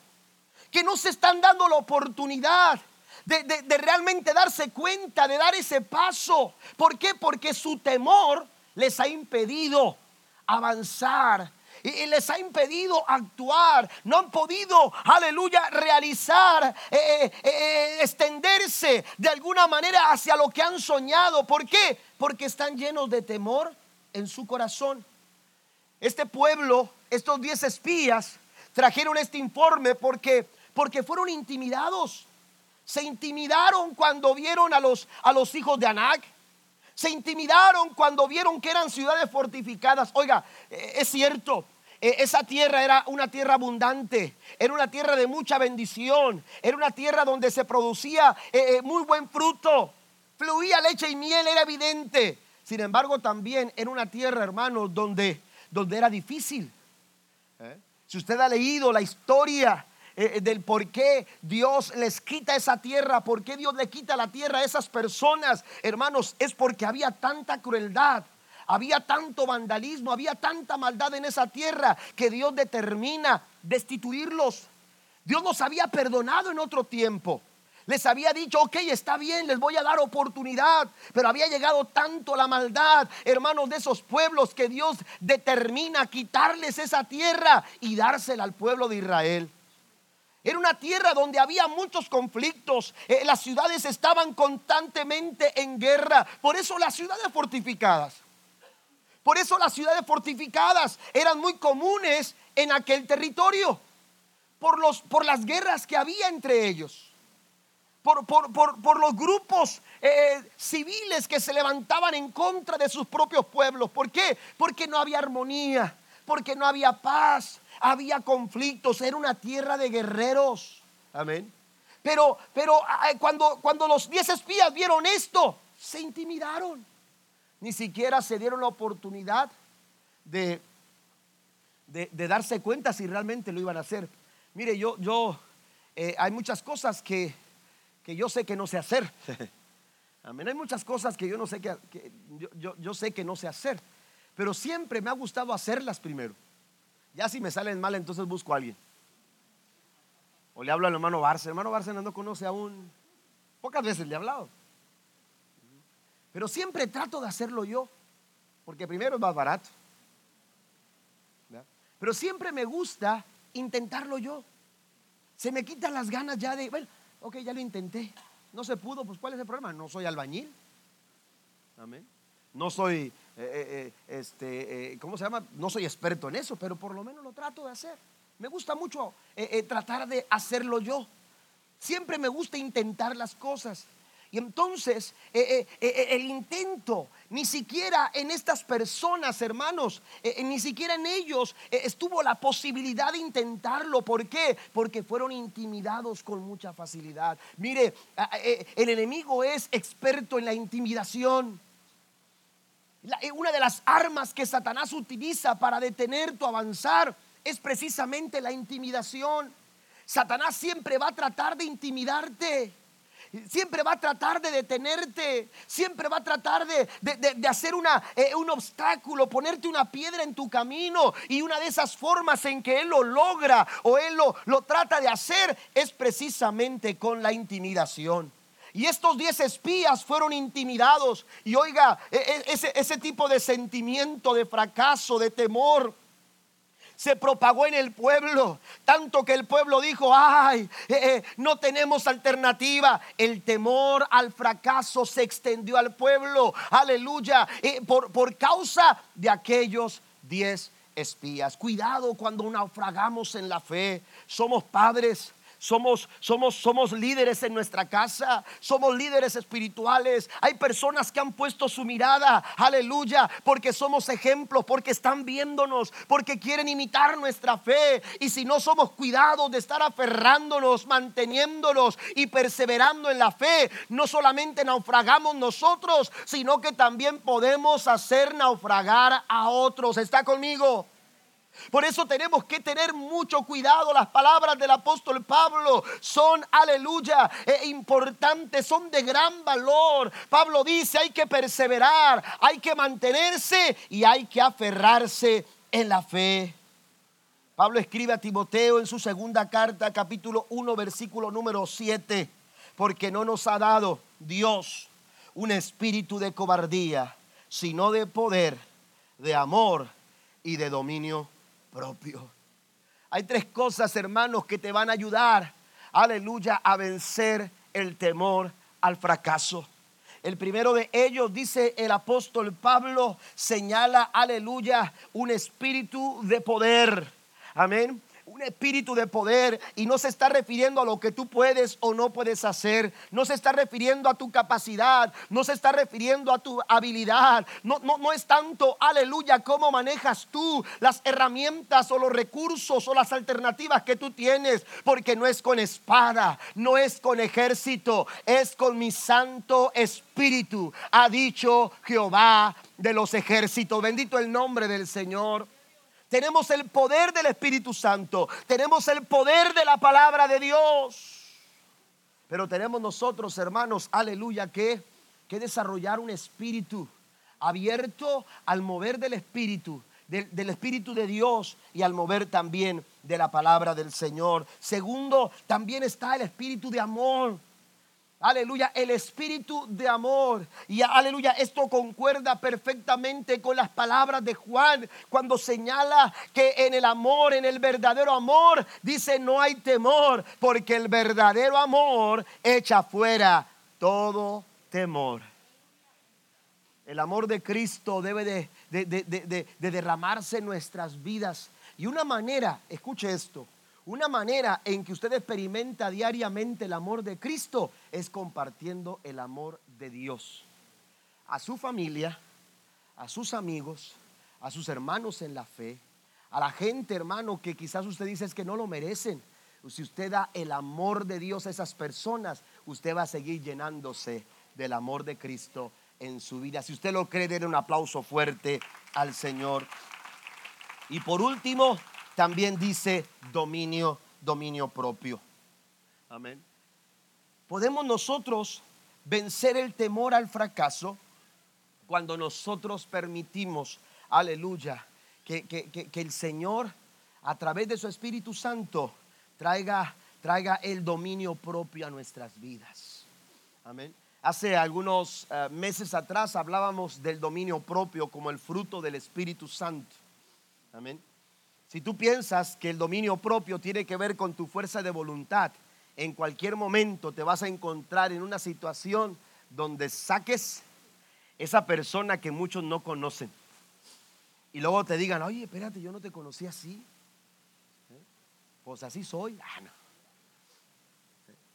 que no se están dando la oportunidad de, de, realmente darse cuenta, de dar ese paso. ¿Por qué? Porque su temor les ha impedido avanzar y les ha impedido actuar. No han podido, aleluya, realizar, eh, eh, eh, extenderse de alguna manera hacia lo que han soñado. ¿Por qué? Porque están llenos de temor en su corazón. Este pueblo, estos diez espías, trajeron este informe porque, porque fueron intimidados. Se intimidaron cuando vieron a los, a los hijos de Anac. Se intimidaron cuando vieron que eran ciudades fortificadas. Oiga, es cierto, esa tierra era una tierra abundante, era una tierra de mucha bendición, era una tierra donde se producía eh, eh, muy buen fruto, fluía leche y miel, era evidente. Sin embargo, también era una tierra, hermanos, donde, donde era difícil. ¿Eh? Si usted ha leído la historia del por qué Dios les quita esa tierra, por qué Dios le quita la tierra a esas personas, hermanos, es porque había tanta crueldad, había tanto vandalismo, había tanta maldad en esa tierra que Dios determina destituirlos. Dios los había perdonado en otro tiempo. Les había dicho, ok, está bien, les voy a dar oportunidad. Pero había llegado tanto la maldad, hermanos, de esos pueblos que Dios determina quitarles esa tierra y dársela al pueblo de Israel. Era una tierra donde había muchos conflictos. Eh, las ciudades estaban constantemente en guerra. Por eso las ciudades fortificadas por eso las ciudades fortificadas eran muy comunes en aquel territorio, por, los, por las guerras que había entre ellos, por, por, los grupos eh, civiles que se levantaban en contra de sus propios pueblos. ¿Por qué? Porque no había armonía, porque no había paz, había conflictos, era una tierra de guerreros. Amén. Pero, pero cuando, cuando los diez espías vieron esto, se intimidaron ni siquiera se dieron la oportunidad de, de, darse cuenta si realmente lo iban a hacer. Mire, yo, yo eh, hay muchas cosas que, que, yo sé que no sé hacer. Amén. Hay muchas cosas que yo no sé que, yo, yo, sé que no sé hacer. Pero siempre me ha gustado hacerlas primero. Ya si me salen mal, entonces busco a alguien. O le hablo al hermano Barce. Hermano Barce no conoce aún. Pocas veces le he hablado. Pero siempre trato de hacerlo yo, porque primero es más barato. Pero siempre me gusta intentarlo yo. Se me quitan las ganas ya de, bueno, ok, ya lo intenté. No se pudo, pues ¿cuál es el problema? No soy albañil. Amén. No soy, eh, eh, eh, este, ¿cómo se llama? No soy experto en eso, pero por lo menos lo trato de hacer. Me gusta mucho tratar de hacerlo yo. Siempre me gusta intentar las cosas. Y entonces eh, eh, eh, el intento, ni siquiera en estas personas, hermanos, ni siquiera en ellos estuvo la posibilidad de intentarlo. ¿Por qué? Porque fueron intimidados con mucha facilidad. Mire, el enemigo es experto en la intimidación. una de las armas que Satanás utiliza para detener tu avanzar es precisamente la intimidación. Satanás siempre va a tratar de intimidarte. Siempre va a tratar de detenerte. Siempre va a tratar de, hacer una, eh, un obstáculo, ponerte una piedra en tu camino. Y una de esas formas en que Él lo logra o Él lo, lo trata de hacer es precisamente con la intimidación. Y estos diez espías fueron intimidados. Y oiga, e, e, ese, ese tipo de sentimiento de fracaso, de temor, se propagó en el pueblo, tanto que el pueblo dijo, ay, eh, eh, no tenemos alternativa. El temor al fracaso se extendió al pueblo, aleluya, eh, por, por causa de aquellos diez espías. Cuidado cuando naufragamos en la fe, somos padres somos, somos, somos líderes en nuestra casa, somos líderes espirituales. Hay personas que han puesto su mirada, aleluya, porque somos ejemplos, porque están viéndonos, porque quieren imitar nuestra fe. Y si no somos cuidados de estar aferrándonos, manteniéndonos y perseverando en la fe, no solamente naufragamos nosotros, sino que también podemos hacer naufragar a otros. ¿Está conmigo? Por eso tenemos que tener mucho cuidado. Las palabras del apóstol Pablo son, aleluya, e importantes, son de gran valor. Pablo dice, hay que perseverar, hay que mantenerse y hay que aferrarse en la fe. Pablo escribe a Timoteo en su segunda carta, capítulo 1, versículo número 7, porque no nos ha dado Dios un espíritu de cobardía, sino de poder, de amor y de dominio propio. Hay tres cosas, hermanos, que te van a ayudar, aleluya, a vencer el temor al fracaso. El primero de ellos, dice el apóstol Pablo, señala, aleluya, un espíritu de poder. Amén un espíritu de poder y no se está refiriendo a lo que tú puedes o no puedes hacer, no se está refiriendo a tu capacidad, no se está refiriendo a tu habilidad, no, no, no es tanto, aleluya, cómo manejas tú las herramientas o los recursos o las alternativas que tú tienes, porque no es con espada, no es con ejército, es con mi santo espíritu, ha dicho Jehová de los ejércitos, bendito el nombre del Señor. Tenemos el poder del Espíritu Santo. Tenemos el poder de la palabra de Dios. Pero tenemos nosotros, hermanos, aleluya, que, que desarrollar un espíritu abierto al mover del Espíritu, del, del, Espíritu de Dios y al mover también de la palabra del Señor. Segundo, también está el Espíritu de amor. Aleluya, el espíritu de amor. Y aleluya, esto concuerda perfectamente con las palabras de Juan cuando señala que en el amor, en el verdadero amor, dice no hay temor, porque el verdadero amor echa fuera todo temor. El amor de Cristo debe de, de, de, de derramarse en nuestras vidas. Y una manera, escuche esto, una manera en que usted experimenta diariamente el amor de Cristo es compartiendo el amor de Dios a su familia, a sus amigos, a sus hermanos en la fe, a la gente, hermano, que quizás usted dice es que no lo merecen. Si usted da el amor de Dios a esas personas, usted va a seguir llenándose del amor de Cristo en su vida. Si usted lo cree, denle un aplauso fuerte al Señor. Y por último, también dice dominio, dominio propio. Amén. Podemos nosotros vencer el temor al fracaso cuando nosotros permitimos, aleluya, que, que, el Señor a través de su Espíritu Santo traiga, traiga el dominio propio a nuestras vidas. Amén. Hace algunos uh, meses atrás hablábamos del dominio propio como el fruto del Espíritu Santo. Amén. Si tú piensas que el dominio propio tiene que ver con tu fuerza de voluntad, en cualquier momento te vas a encontrar en una situación donde saques esa persona que muchos no conocen. Y luego te digan, oye, espérate, yo no te conocí así. ¿Eh? Pues así soy. Ah, no.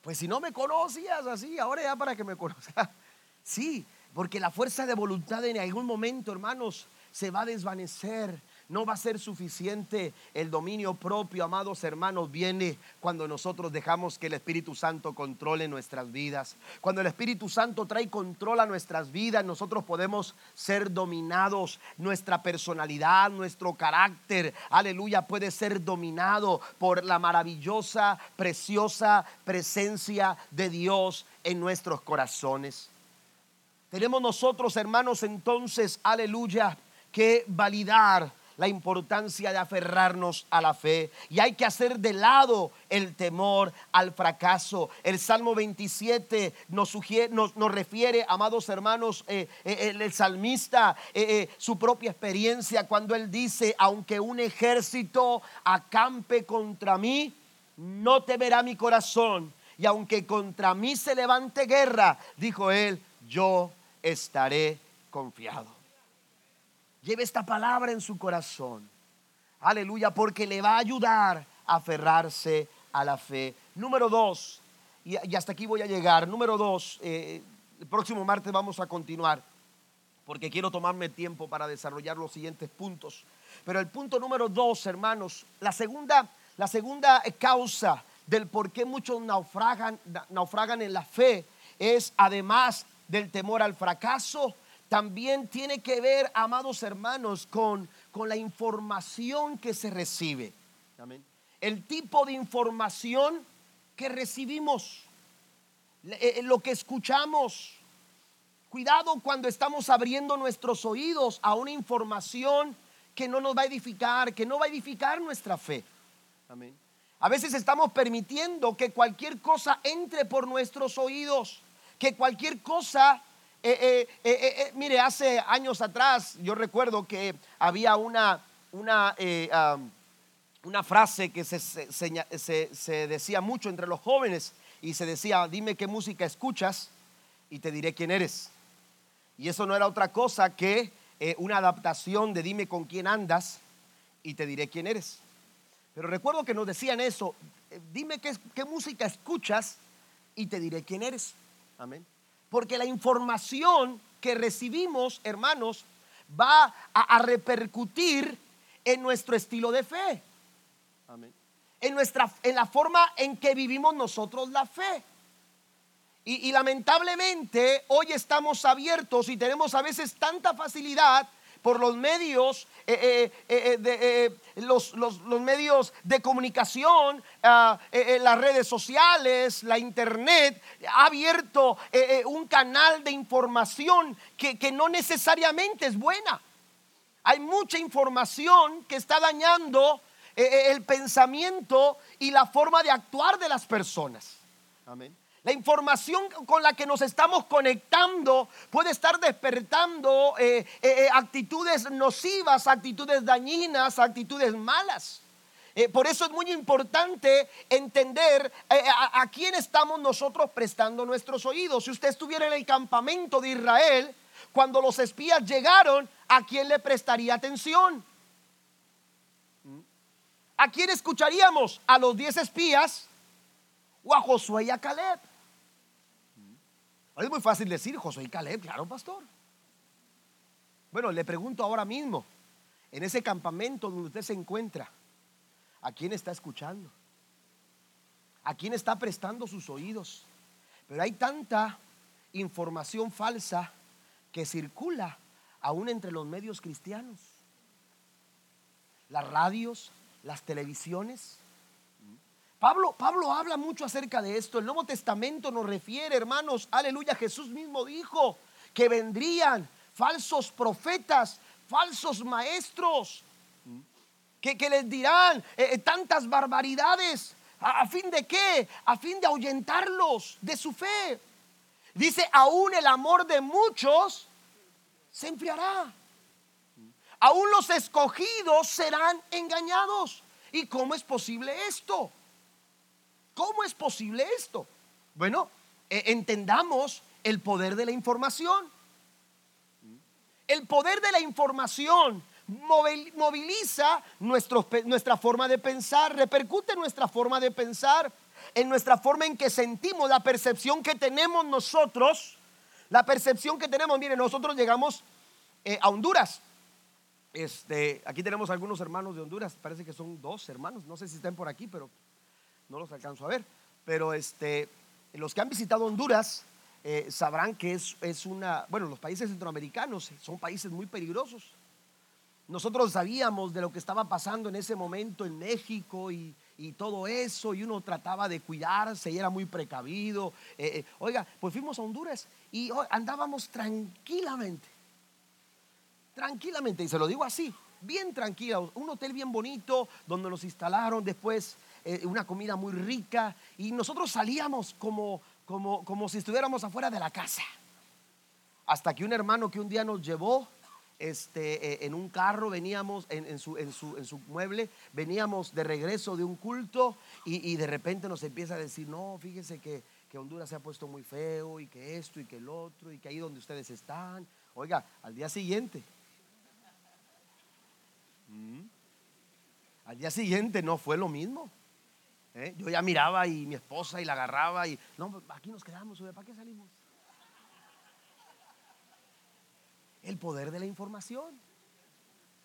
Pues si no me conocías así, ahora ya para que me conozcas. Sí, porque la fuerza de voluntad en algún momento, hermanos, se va a desvanecer no va a ser suficiente el dominio propio, amados hermanos, viene cuando nosotros dejamos que el Espíritu Santo controle nuestras vidas. Cuando el Espíritu Santo trae control a nuestras vidas, nosotros podemos ser dominados. Nuestra personalidad, nuestro carácter, aleluya, puede ser dominado por la maravillosa, preciosa presencia de Dios en nuestros corazones. Tenemos nosotros, hermanos, entonces, aleluya, que validar la importancia de aferrarnos a la fe y hay que hacer de lado el temor al fracaso. El Salmo 27 nos, sugiere, nos, refiere, amados hermanos, eh, eh, el, salmista, eh, su propia experiencia cuando él dice, aunque un ejército acampe contra mí, no temerá mi corazón. Y aunque contra mí se levante guerra, dijo él, yo estaré confiado. Lleve esta palabra en su corazón. Aleluya, porque le va a ayudar a aferrarse a la fe. Número dos, y, hasta aquí voy a llegar. Número dos, eh, el próximo martes vamos a continuar, porque quiero tomarme tiempo para desarrollar los siguientes puntos. Pero el punto número dos, hermanos, la segunda, la segunda causa del por qué muchos naufragan, naufragan en la fe es además del temor al fracaso, también tiene que ver, amados hermanos, con, con la información que se recibe. El tipo de información que recibimos, eh, lo que escuchamos. Cuidado cuando estamos abriendo nuestros oídos a una información que no nos va a edificar, que no va a edificar nuestra fe. Amén. A veces estamos permitiendo que cualquier cosa entre por nuestros oídos, que cualquier cosa... Eh, eh, eh, mire, hace años atrás yo recuerdo que había una, una, una frase que se, se, decía mucho entre los jóvenes y se decía, dime qué música escuchas y te diré quién eres. Y eso no era otra cosa que una adaptación de dime con quién andas y te diré quién eres. Pero recuerdo que nos decían eso, dime qué, música escuchas y te diré quién eres. Amén. Porque la información que recibimos, hermanos, va a, repercutir en nuestro estilo de fe. Amén. En, nuestra, en la forma en que vivimos nosotros la fe. y, lamentablemente hoy estamos abiertos y tenemos a veces tanta facilidad por los medios, eh, eh, eh, de, los, medios de comunicación, ah, las redes sociales, la internet, ha abierto un canal de información que, que no necesariamente es buena. Hay mucha información que está dañando el pensamiento y la forma de actuar de las personas. Amén. La información con la que nos estamos conectando puede estar despertando eh, eh, eh, actitudes nocivas, actitudes dañinas, actitudes malas. por eso es muy importante entender a, a, quién estamos nosotros prestando nuestros oídos. Si usted estuviera en el campamento de Israel, cuando los espías llegaron, ¿a quién le prestaría atención? ¿A quién escucharíamos? ¿A los diez espías o a Josué y a Caleb? Es muy fácil decir Josué y Caleb, claro, pastor. Bueno, le pregunto ahora mismo, en ese campamento donde usted se encuentra, ¿a quién está escuchando? ¿A quién está prestando sus oídos? Pero hay tanta información falsa que circula aún entre los medios cristianos. Las radios, las televisiones, Pablo, Pablo habla mucho acerca de esto. El Nuevo Testamento nos refiere, hermanos, aleluya, Jesús mismo dijo que vendrían falsos profetas, falsos maestros, que, les dirán eh, eh, tantas barbaridades. ¿A, ¿A fin de qué? A fin de ahuyentarlos de su fe. Dice, aún el amor de muchos se enfriará. Aún los escogidos serán engañados. ¿Y cómo es posible esto? ¿Cómo es posible esto? Bueno, e, entendamos el poder de la información. El poder de la información moviliza nuestra forma de pensar, repercute en nuestra forma de pensar, en nuestra forma en que sentimos, la percepción que tenemos nosotros, la percepción que tenemos. Miren, nosotros llegamos eh, a Honduras. Este, aquí tenemos algunos hermanos de Honduras, parece que son dos hermanos, no sé si están por aquí, pero no los alcanzo a ver, pero este, los que han visitado Honduras eh, sabrán que es, es, una, bueno, los países centroamericanos son países muy peligrosos. Nosotros sabíamos de lo que estaba pasando en ese momento en México y, y todo eso, y uno trataba de cuidarse y era muy precavido. Eh, eh, oiga, pues fuimos a Honduras y oh, andábamos tranquilamente, tranquilamente, y se lo digo así, bien tranquila, un hotel bien bonito donde nos instalaron después eh, una comida muy rica y nosotros salíamos como, como, como si estuviéramos afuera de la casa. Hasta que un hermano que un día nos llevó este, eh, en un carro, veníamos en, su, en, su, en, su, mueble, veníamos de regreso de un culto y, de repente nos empieza a decir, no, fíjese que, que, Honduras se ha puesto muy feo y que esto y que el otro y que ahí donde ustedes están. Oiga, al día siguiente. ¿Mm? Al día siguiente no fue lo mismo. ¿Eh? Yo ya miraba y mi esposa y la agarraba y, no, aquí nos quedamos, ¿para qué salimos? El poder de la información.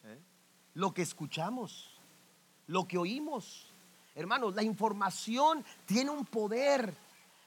¿Eh? Lo que escuchamos, lo que oímos. Hermanos, la información tiene un poder.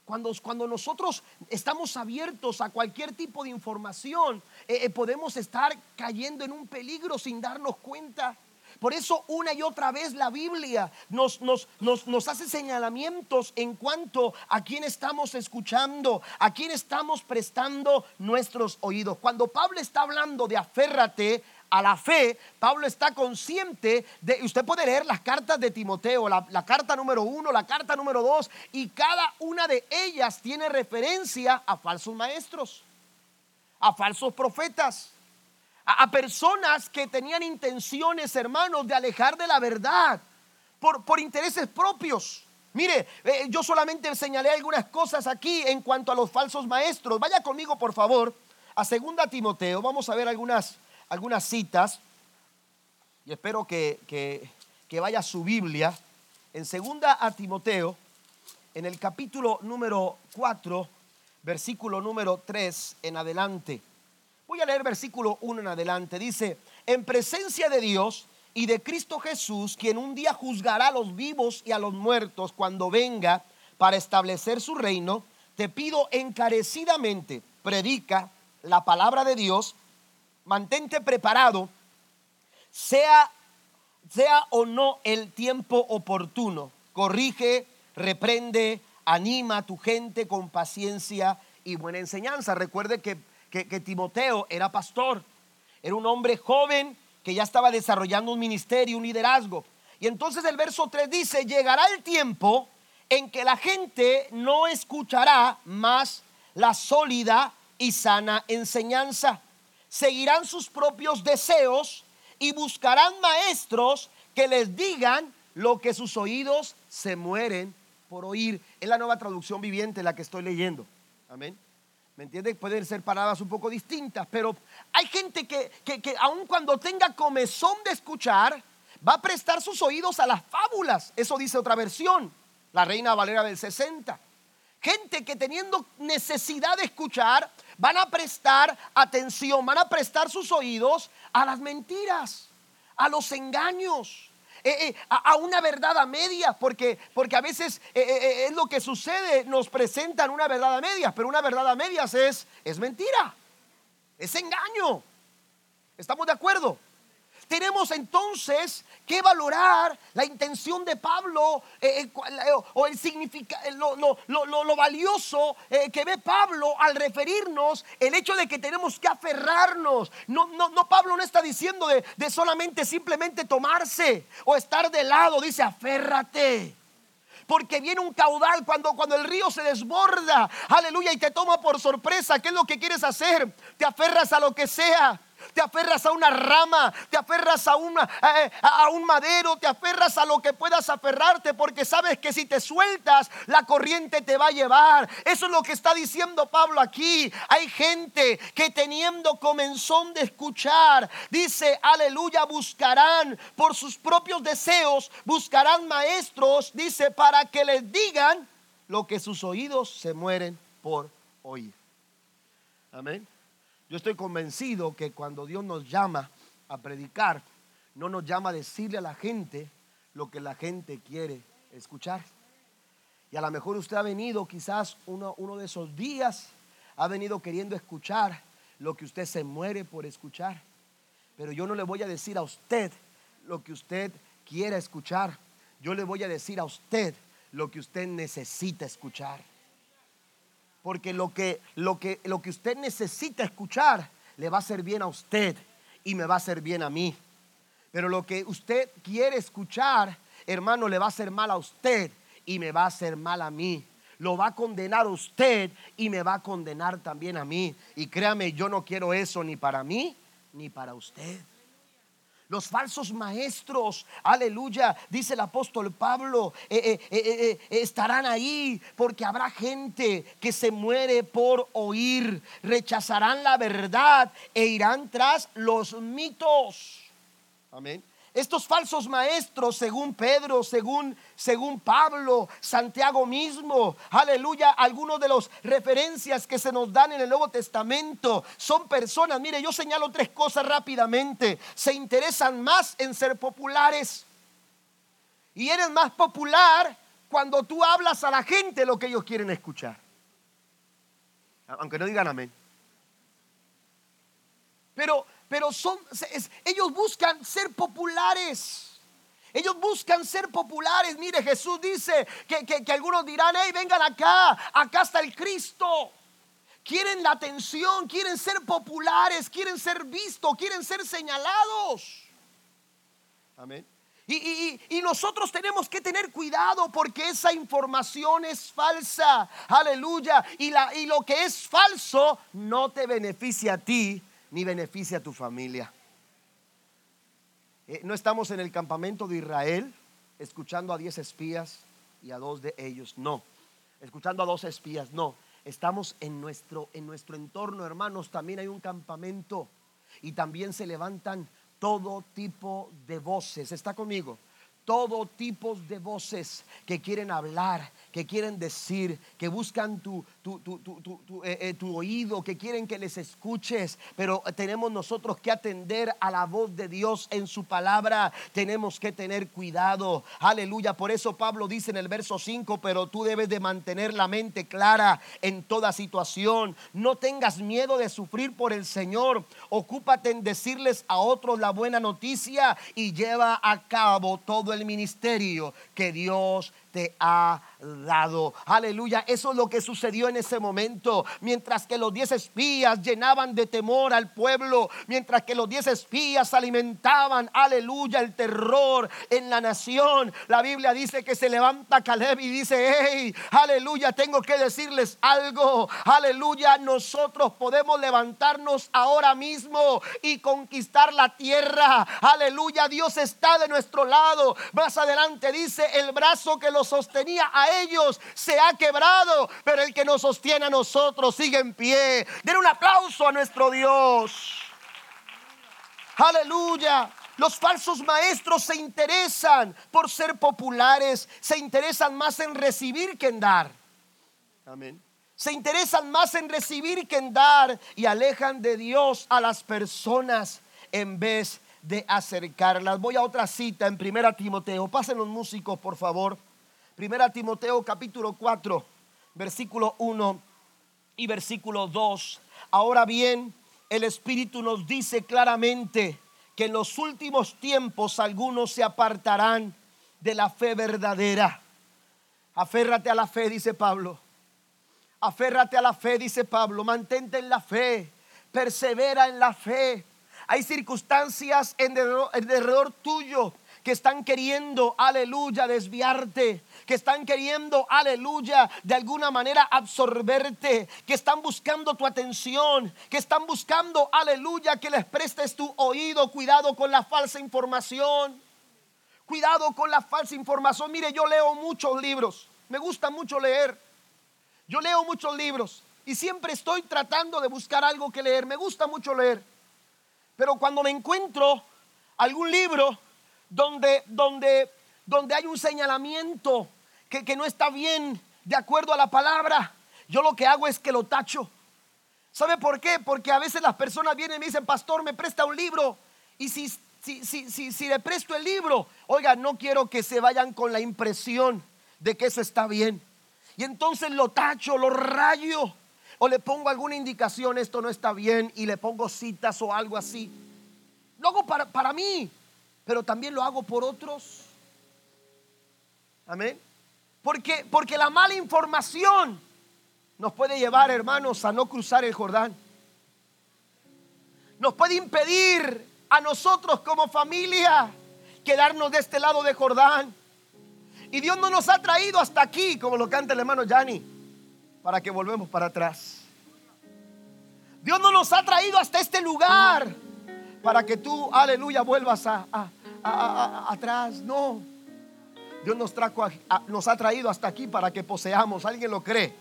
Cuando, cuando, nosotros estamos abiertos a cualquier tipo de información, eh, podemos estar cayendo en un peligro sin darnos cuenta. Por eso una y otra vez la Biblia nos, nos, nos, hace señalamientos en cuanto a quién estamos escuchando, a quién estamos prestando nuestros oídos. Cuando Pablo está hablando de aférrate a la fe, Pablo está consciente de, usted puede leer las cartas de Timoteo, la, la carta número uno, la carta número dos, y cada una de ellas tiene referencia a falsos maestros, a falsos profetas, a, personas que tenían intenciones, hermanos, de alejar de la verdad por, por intereses propios. Mire, eh, yo solamente señalé algunas cosas aquí en cuanto a los falsos maestros. Vaya conmigo, por favor, a segunda Timoteo. Vamos a ver algunas, algunas citas. Y espero que, que, vaya su Biblia. En segunda a Timoteo, en el capítulo número 4, versículo número 3 en adelante. Voy a leer versículo 1 en adelante. Dice, en presencia de Dios y de Cristo Jesús, quien un día juzgará a los vivos y a los muertos cuando venga para establecer su reino, te pido encarecidamente, predica la palabra de Dios, mantente preparado, sea, sea o no el tiempo oportuno, corrige, reprende, anima a tu gente con paciencia y buena enseñanza. Recuerde que, que, Timoteo era pastor, era un hombre joven que ya estaba desarrollando un ministerio, un liderazgo. Y entonces el verso 3 dice, llegará el tiempo en que la gente no escuchará más la sólida y sana enseñanza. Seguirán sus propios deseos y buscarán maestros que les digan lo que sus oídos se mueren por oír. Es la nueva traducción viviente la que estoy leyendo. Amén. ¿Me entiendes? Pueden ser palabras un poco distintas, pero hay gente que, que, que aun cuando tenga comezón de escuchar, va a prestar sus oídos a las fábulas. Eso dice otra versión, la Reina Valera del 60. Gente que teniendo necesidad de escuchar, van a prestar atención, van a prestar sus oídos a las mentiras, a los engaños. Eh, eh, a, una verdad a medias, porque, porque a veces eh, es lo que sucede, nos presentan una verdad a medias, pero una verdad a medias es, es mentira, es engaño. ¿Estamos de acuerdo? Tenemos entonces que valorar la intención de Pablo eh, eh, eh o el significado, lo, lo, valioso eh, que ve Pablo al referirnos el hecho de que tenemos que aferrarnos. No, no, no Pablo no está diciendo de, de solamente simplemente tomarse o estar de lado, dice aférrate porque viene un caudal cuando, cuando el río se desborda, aleluya, y te toma por sorpresa. ¿Qué es lo que quieres hacer? Te aferras a lo que sea te aferras a una rama, te aferras a, una, a, a, un madero, te aferras a lo que puedas aferrarte porque sabes que si te sueltas la corriente te va a llevar. Eso es lo que está diciendo Pablo aquí. Hay gente que teniendo comenzón de escuchar, dice, aleluya, buscarán por sus propios deseos, buscarán maestros, dice, para que les digan lo que sus oídos se mueren por oír. Amén. Yo estoy convencido que cuando Dios nos llama a predicar, no nos llama a decirle a la gente lo que la gente quiere escuchar. Y a lo mejor usted ha venido quizás uno, de esos días, ha venido queriendo escuchar lo que usted se muere por escuchar. Pero yo no le voy a decir a usted lo que usted quiera escuchar. Yo le voy a decir a usted lo que usted necesita escuchar porque lo que, lo, que, lo que usted necesita escuchar le va a hacer bien a usted y me va a hacer bien a mí. Pero lo que usted quiere escuchar, hermano, le va a hacer mal a usted y me va a hacer mal a mí. Lo va a condenar a usted y me va a condenar también a mí. Y créame, yo no quiero eso ni para mí ni para usted. Los falsos maestros, aleluya, dice el apóstol Pablo, eh, eh, eh, estarán ahí porque habrá gente que se muere por oír, rechazarán la verdad e irán tras los mitos. Amén. Estos falsos maestros, según Pedro, según, según Pablo, Santiago mismo, aleluya, algunos de las referencias que se nos dan en el Nuevo Testamento son personas, mire, yo señalo tres cosas rápidamente, se interesan más en ser populares. Y eres más popular cuando tú hablas a la gente lo que ellos quieren escuchar. Aunque no digan amén. Pero pero son, ellos buscan ser populares. Ellos buscan ser populares. Mire, Jesús dice que, que, que algunos dirán, hey, vengan acá, acá está el Cristo. quieren la atención, quieren ser populares, quieren ser vistos, quieren ser señalados. Amén. Y, nosotros tenemos que tener cuidado porque esa información es falsa. Aleluya. Y, la, y lo que es falso no te beneficia a ti ni beneficia a tu familia. Eh, no estamos en el campamento de Israel escuchando a diez espías y a dos de ellos. No. Escuchando a dos espías. No. Estamos en nuestro, en nuestro entorno, hermanos. También hay un campamento y también se levantan todo tipo de voces. ¿Está conmigo? Todo tipo de voces que quieren hablar, que quieren decir, que buscan tu, tu, eh, eh, tu, oído, que quieren que les escuches, pero tenemos nosotros que atender a la voz de Dios en su palabra, tenemos que tener cuidado, aleluya, por eso Pablo dice en el verso 5, pero tú debes de mantener la mente clara en toda situación, no tengas miedo de sufrir por el Señor, ocúpate en decirles a otros la buena noticia y lleva a cabo todo el ministerio que Dios te ha dado. Aleluya, eso es lo que sucedió en ese momento. Mientras que los diez espías llenaban de temor al pueblo, mientras que los diez espías alimentaban, aleluya, el terror en la nación. La Biblia dice que se levanta Caleb y dice, hey, aleluya, tengo que decirles algo. Aleluya, nosotros podemos levantarnos ahora mismo y conquistar la tierra. Aleluya, Dios está de nuestro lado. Más adelante dice, el brazo que los sostenía a ellos se ha quebrado, pero el que nos sostiene a nosotros sigue en pie. Den un aplauso a nuestro Dios. Aleluya. Los falsos maestros se interesan por ser populares, se interesan más en recibir que en dar. Amén. Se interesan más en recibir que en dar y alejan de Dios a las personas en vez de acercarlas. Voy a otra cita en Primera Timoteo. Pasen los músicos, por favor. Primera Timoteo capítulo 4, versículo 1 y versículo 2. Ahora bien, el Espíritu nos dice claramente que en los últimos tiempos algunos se apartarán de la fe verdadera. Aférrate a la fe, dice Pablo. Aférrate a la fe, dice Pablo. Mantente en la fe. Persevera en la fe. Hay circunstancias en derredor tuyo que están queriendo, aleluya, desviarte que están queriendo, aleluya, de alguna manera absorberte, que están buscando tu atención, que están buscando, aleluya, que les prestes tu oído. Cuidado con la falsa información. Cuidado con la falsa información. Mire, yo leo muchos libros. Me gusta mucho leer. Yo leo muchos libros y siempre estoy tratando de buscar algo que leer. Me gusta mucho leer. Pero cuando me encuentro algún libro donde, donde, donde hay un señalamiento que, no está bien de acuerdo a la palabra, yo lo que hago es que lo tacho. ¿Sabe por qué? Porque a veces las personas vienen y me dicen, pastor, me presta un libro. Y si, si, si, si, le presto el libro, oiga, no quiero que se vayan con la impresión de que eso está bien. Y entonces lo tacho, lo rayo. O le pongo alguna indicación, esto no está bien, y le pongo citas o algo así. Lo hago para, para mí, pero también lo hago por otros. Amén. Porque, porque la mala información nos puede llevar, hermanos, a no cruzar el Jordán. Nos puede impedir a nosotros como familia quedarnos de este lado de Jordán. Y Dios no nos ha traído hasta aquí, como lo canta el hermano Yanni, para que volvemos para atrás. Dios no nos ha traído hasta este lugar para que tú, aleluya, vuelvas a, atrás. No. Dios nos, trajo, nos ha traído hasta aquí para que poseamos. ¿Alguien lo cree?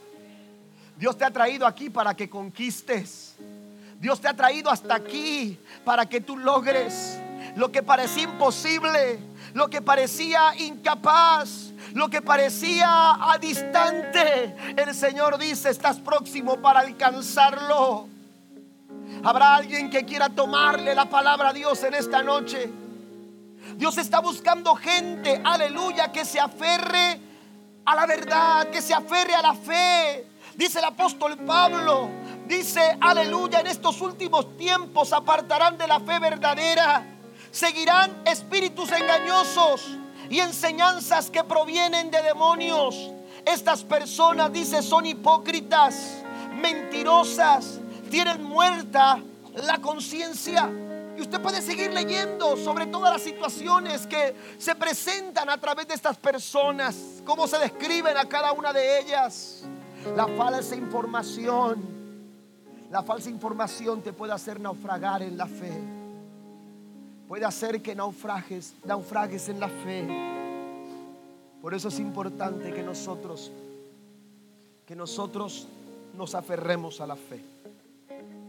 Dios te ha traído aquí para que conquistes. Dios te ha traído hasta aquí para que tú logres lo que parecía imposible, lo que parecía incapaz, lo que parecía a distante. El Señor dice, estás próximo para alcanzarlo. Habrá alguien que quiera tomarle la palabra a Dios en esta noche. Dios está buscando gente, aleluya, que se aferre a la verdad, que se aferre a la fe. Dice el apóstol Pablo, dice, aleluya, en estos últimos tiempos apartarán de la fe verdadera, seguirán espíritus engañosos y enseñanzas que provienen de demonios. Estas personas, dice, son hipócritas mentirosas, tienen muerta la conciencia. Y usted puede seguir leyendo sobre todas las situaciones que se presentan a través de estas personas, cómo se describen a cada una de ellas. La falsa información, la falsa información te puede hacer naufragar en la fe. Puede hacer que naufragues, naufragues en la fe. Por eso es importante que nosotros, que nosotros nos aferremos a la fe.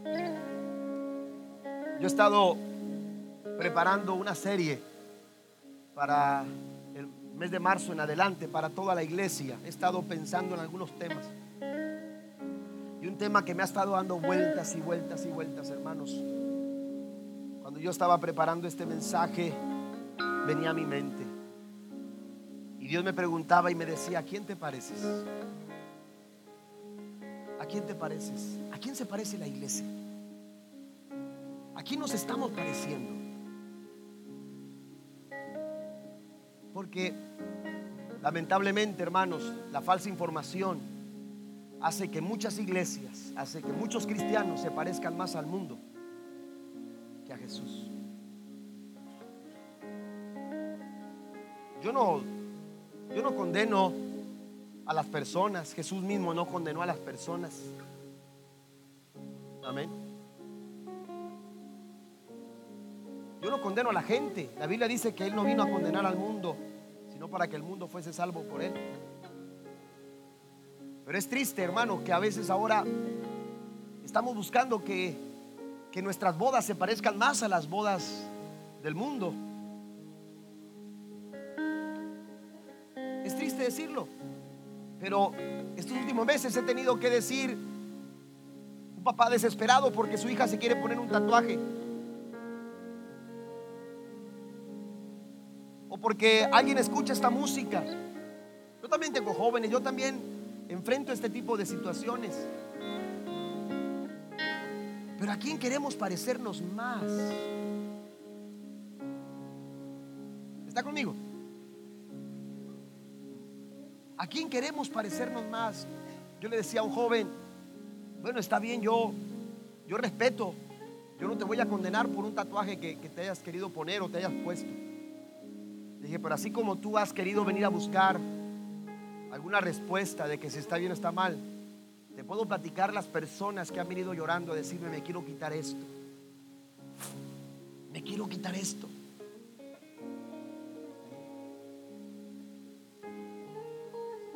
Yo he estado preparando una serie para el mes de marzo en adelante, para toda la iglesia. He estado pensando en algunos temas. Y un tema que me ha estado dando vueltas y vueltas y vueltas, hermanos. Cuando yo estaba preparando este mensaje, venía a mi mente. Y Dios me preguntaba y me decía, ¿a quién te pareces? ¿A quién te pareces? ¿A quién se parece la iglesia? ¿A quién nos estamos pareciendo? Porque lamentablemente, hermanos, la falsa información hace que muchas iglesias, hace que muchos cristianos se parezcan más al mundo que a Jesús. Yo no, yo no condeno a las personas. Jesús mismo no condenó a las personas. Amén. Yo no condeno a la gente. La Biblia dice que Él no vino a condenar al mundo, sino para que el mundo fuese salvo por Él. Pero es triste, hermano, que a veces ahora estamos buscando que, que nuestras bodas se parezcan más a las bodas del mundo. Es triste decirlo, pero estos últimos meses he tenido que decir, un papá desesperado porque su hija se quiere poner un tatuaje porque alguien escucha esta música. Yo también tengo jóvenes, yo también enfrento este tipo de situaciones. Pero ¿a quién queremos parecernos más? ¿Está conmigo? ¿A quién queremos parecernos más? Yo le decía a un joven, bueno, está bien, yo, yo respeto, yo no te voy a condenar por un tatuaje que, que te hayas querido poner o te hayas puesto. Dije, pero así como tú has querido venir a buscar alguna respuesta de que si está bien o está mal, te puedo platicar las personas que han venido llorando a decirme, me quiero quitar esto. Me quiero quitar esto.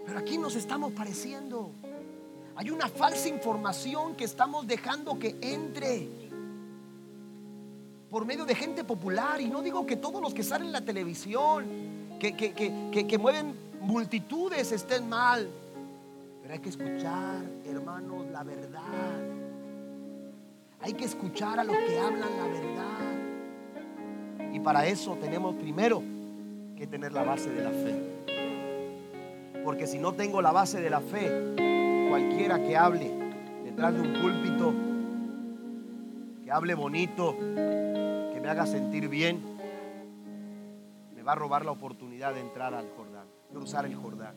Pero aquí nos estamos pareciendo. Hay una falsa información que estamos dejando que entre por medio de gente popular. Y no digo que todos los que salen en la televisión, que, que, mueven multitudes estén mal. Pero hay que escuchar, hermanos, la verdad. Hay que escuchar a los que hablan la verdad. Y para eso tenemos primero que tener la base de la fe. Porque si no tengo la base de la fe, cualquiera que hable detrás de un púlpito, que hable bonito, me haga sentir bien, me va a robar la oportunidad de entrar al Jordán, cruzar el Jordán.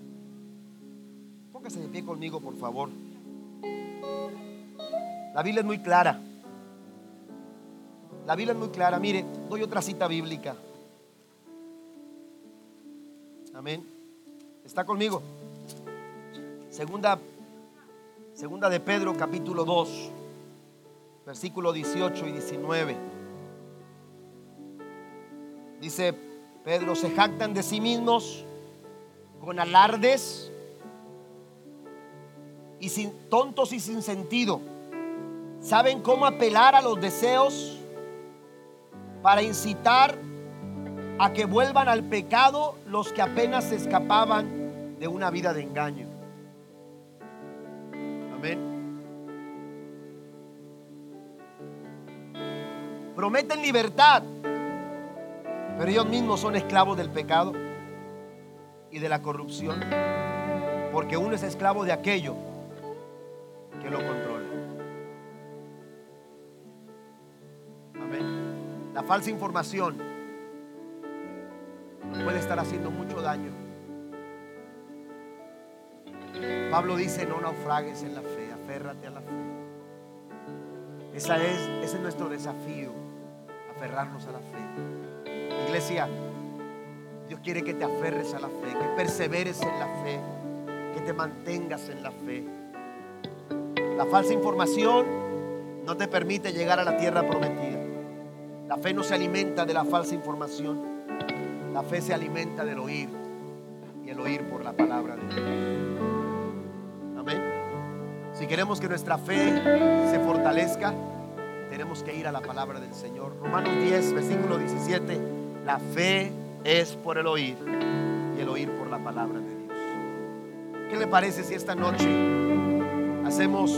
Póngase de pie conmigo, por favor. La Biblia es muy clara. La Biblia es muy clara. Mire, doy otra cita bíblica. Amén. ¿Está conmigo? Segunda, segunda de Pedro, capítulo 2, versículo 18 y 19. Dice Pedro, se jactan de sí mismos con alardes y sin tontos y sin sentido. Saben cómo apelar a los deseos para incitar a que vuelvan al pecado los que apenas se escapaban de una vida de engaño. Amén. Prometen libertad pero ellos mismos son esclavos del pecado y de la corrupción. Porque uno es esclavo de aquello que lo controla. Amén. La falsa información puede estar haciendo mucho daño. Pablo dice, no naufragues en la fe, aférrate a la fe. Esa es, ese es nuestro desafío, aferrarnos a la fe. Iglesia, Dios quiere que te aferres a la fe, que perseveres en la fe, que te mantengas en la fe. La falsa información no te permite llegar a la tierra prometida. La fe no se alimenta de la falsa información. La fe se alimenta del oír y el oír por la palabra de Dios. Amén. Si queremos que nuestra fe se fortalezca, tenemos que ir a la palabra del Señor. Romanos 10, versículo 17. La fe es por el oír y el oír por la palabra de Dios. ¿Qué le parece si esta noche hacemos,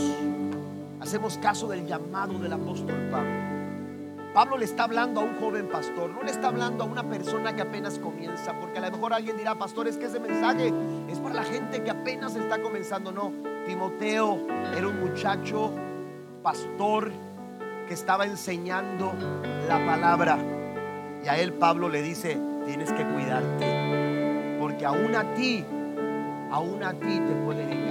hacemos caso del llamado del apóstol Pablo? Pablo le está hablando a un joven pastor, no le está hablando a una persona que apenas comienza, porque a lo mejor alguien dirá, pastor, es que ese mensaje es para la gente que apenas está comenzando. No, Timoteo era un muchacho pastor que estaba enseñando la palabra. Y a él Pablo le dice, tienes que cuidarte, porque aún a ti, aún a ti te pueden engañar.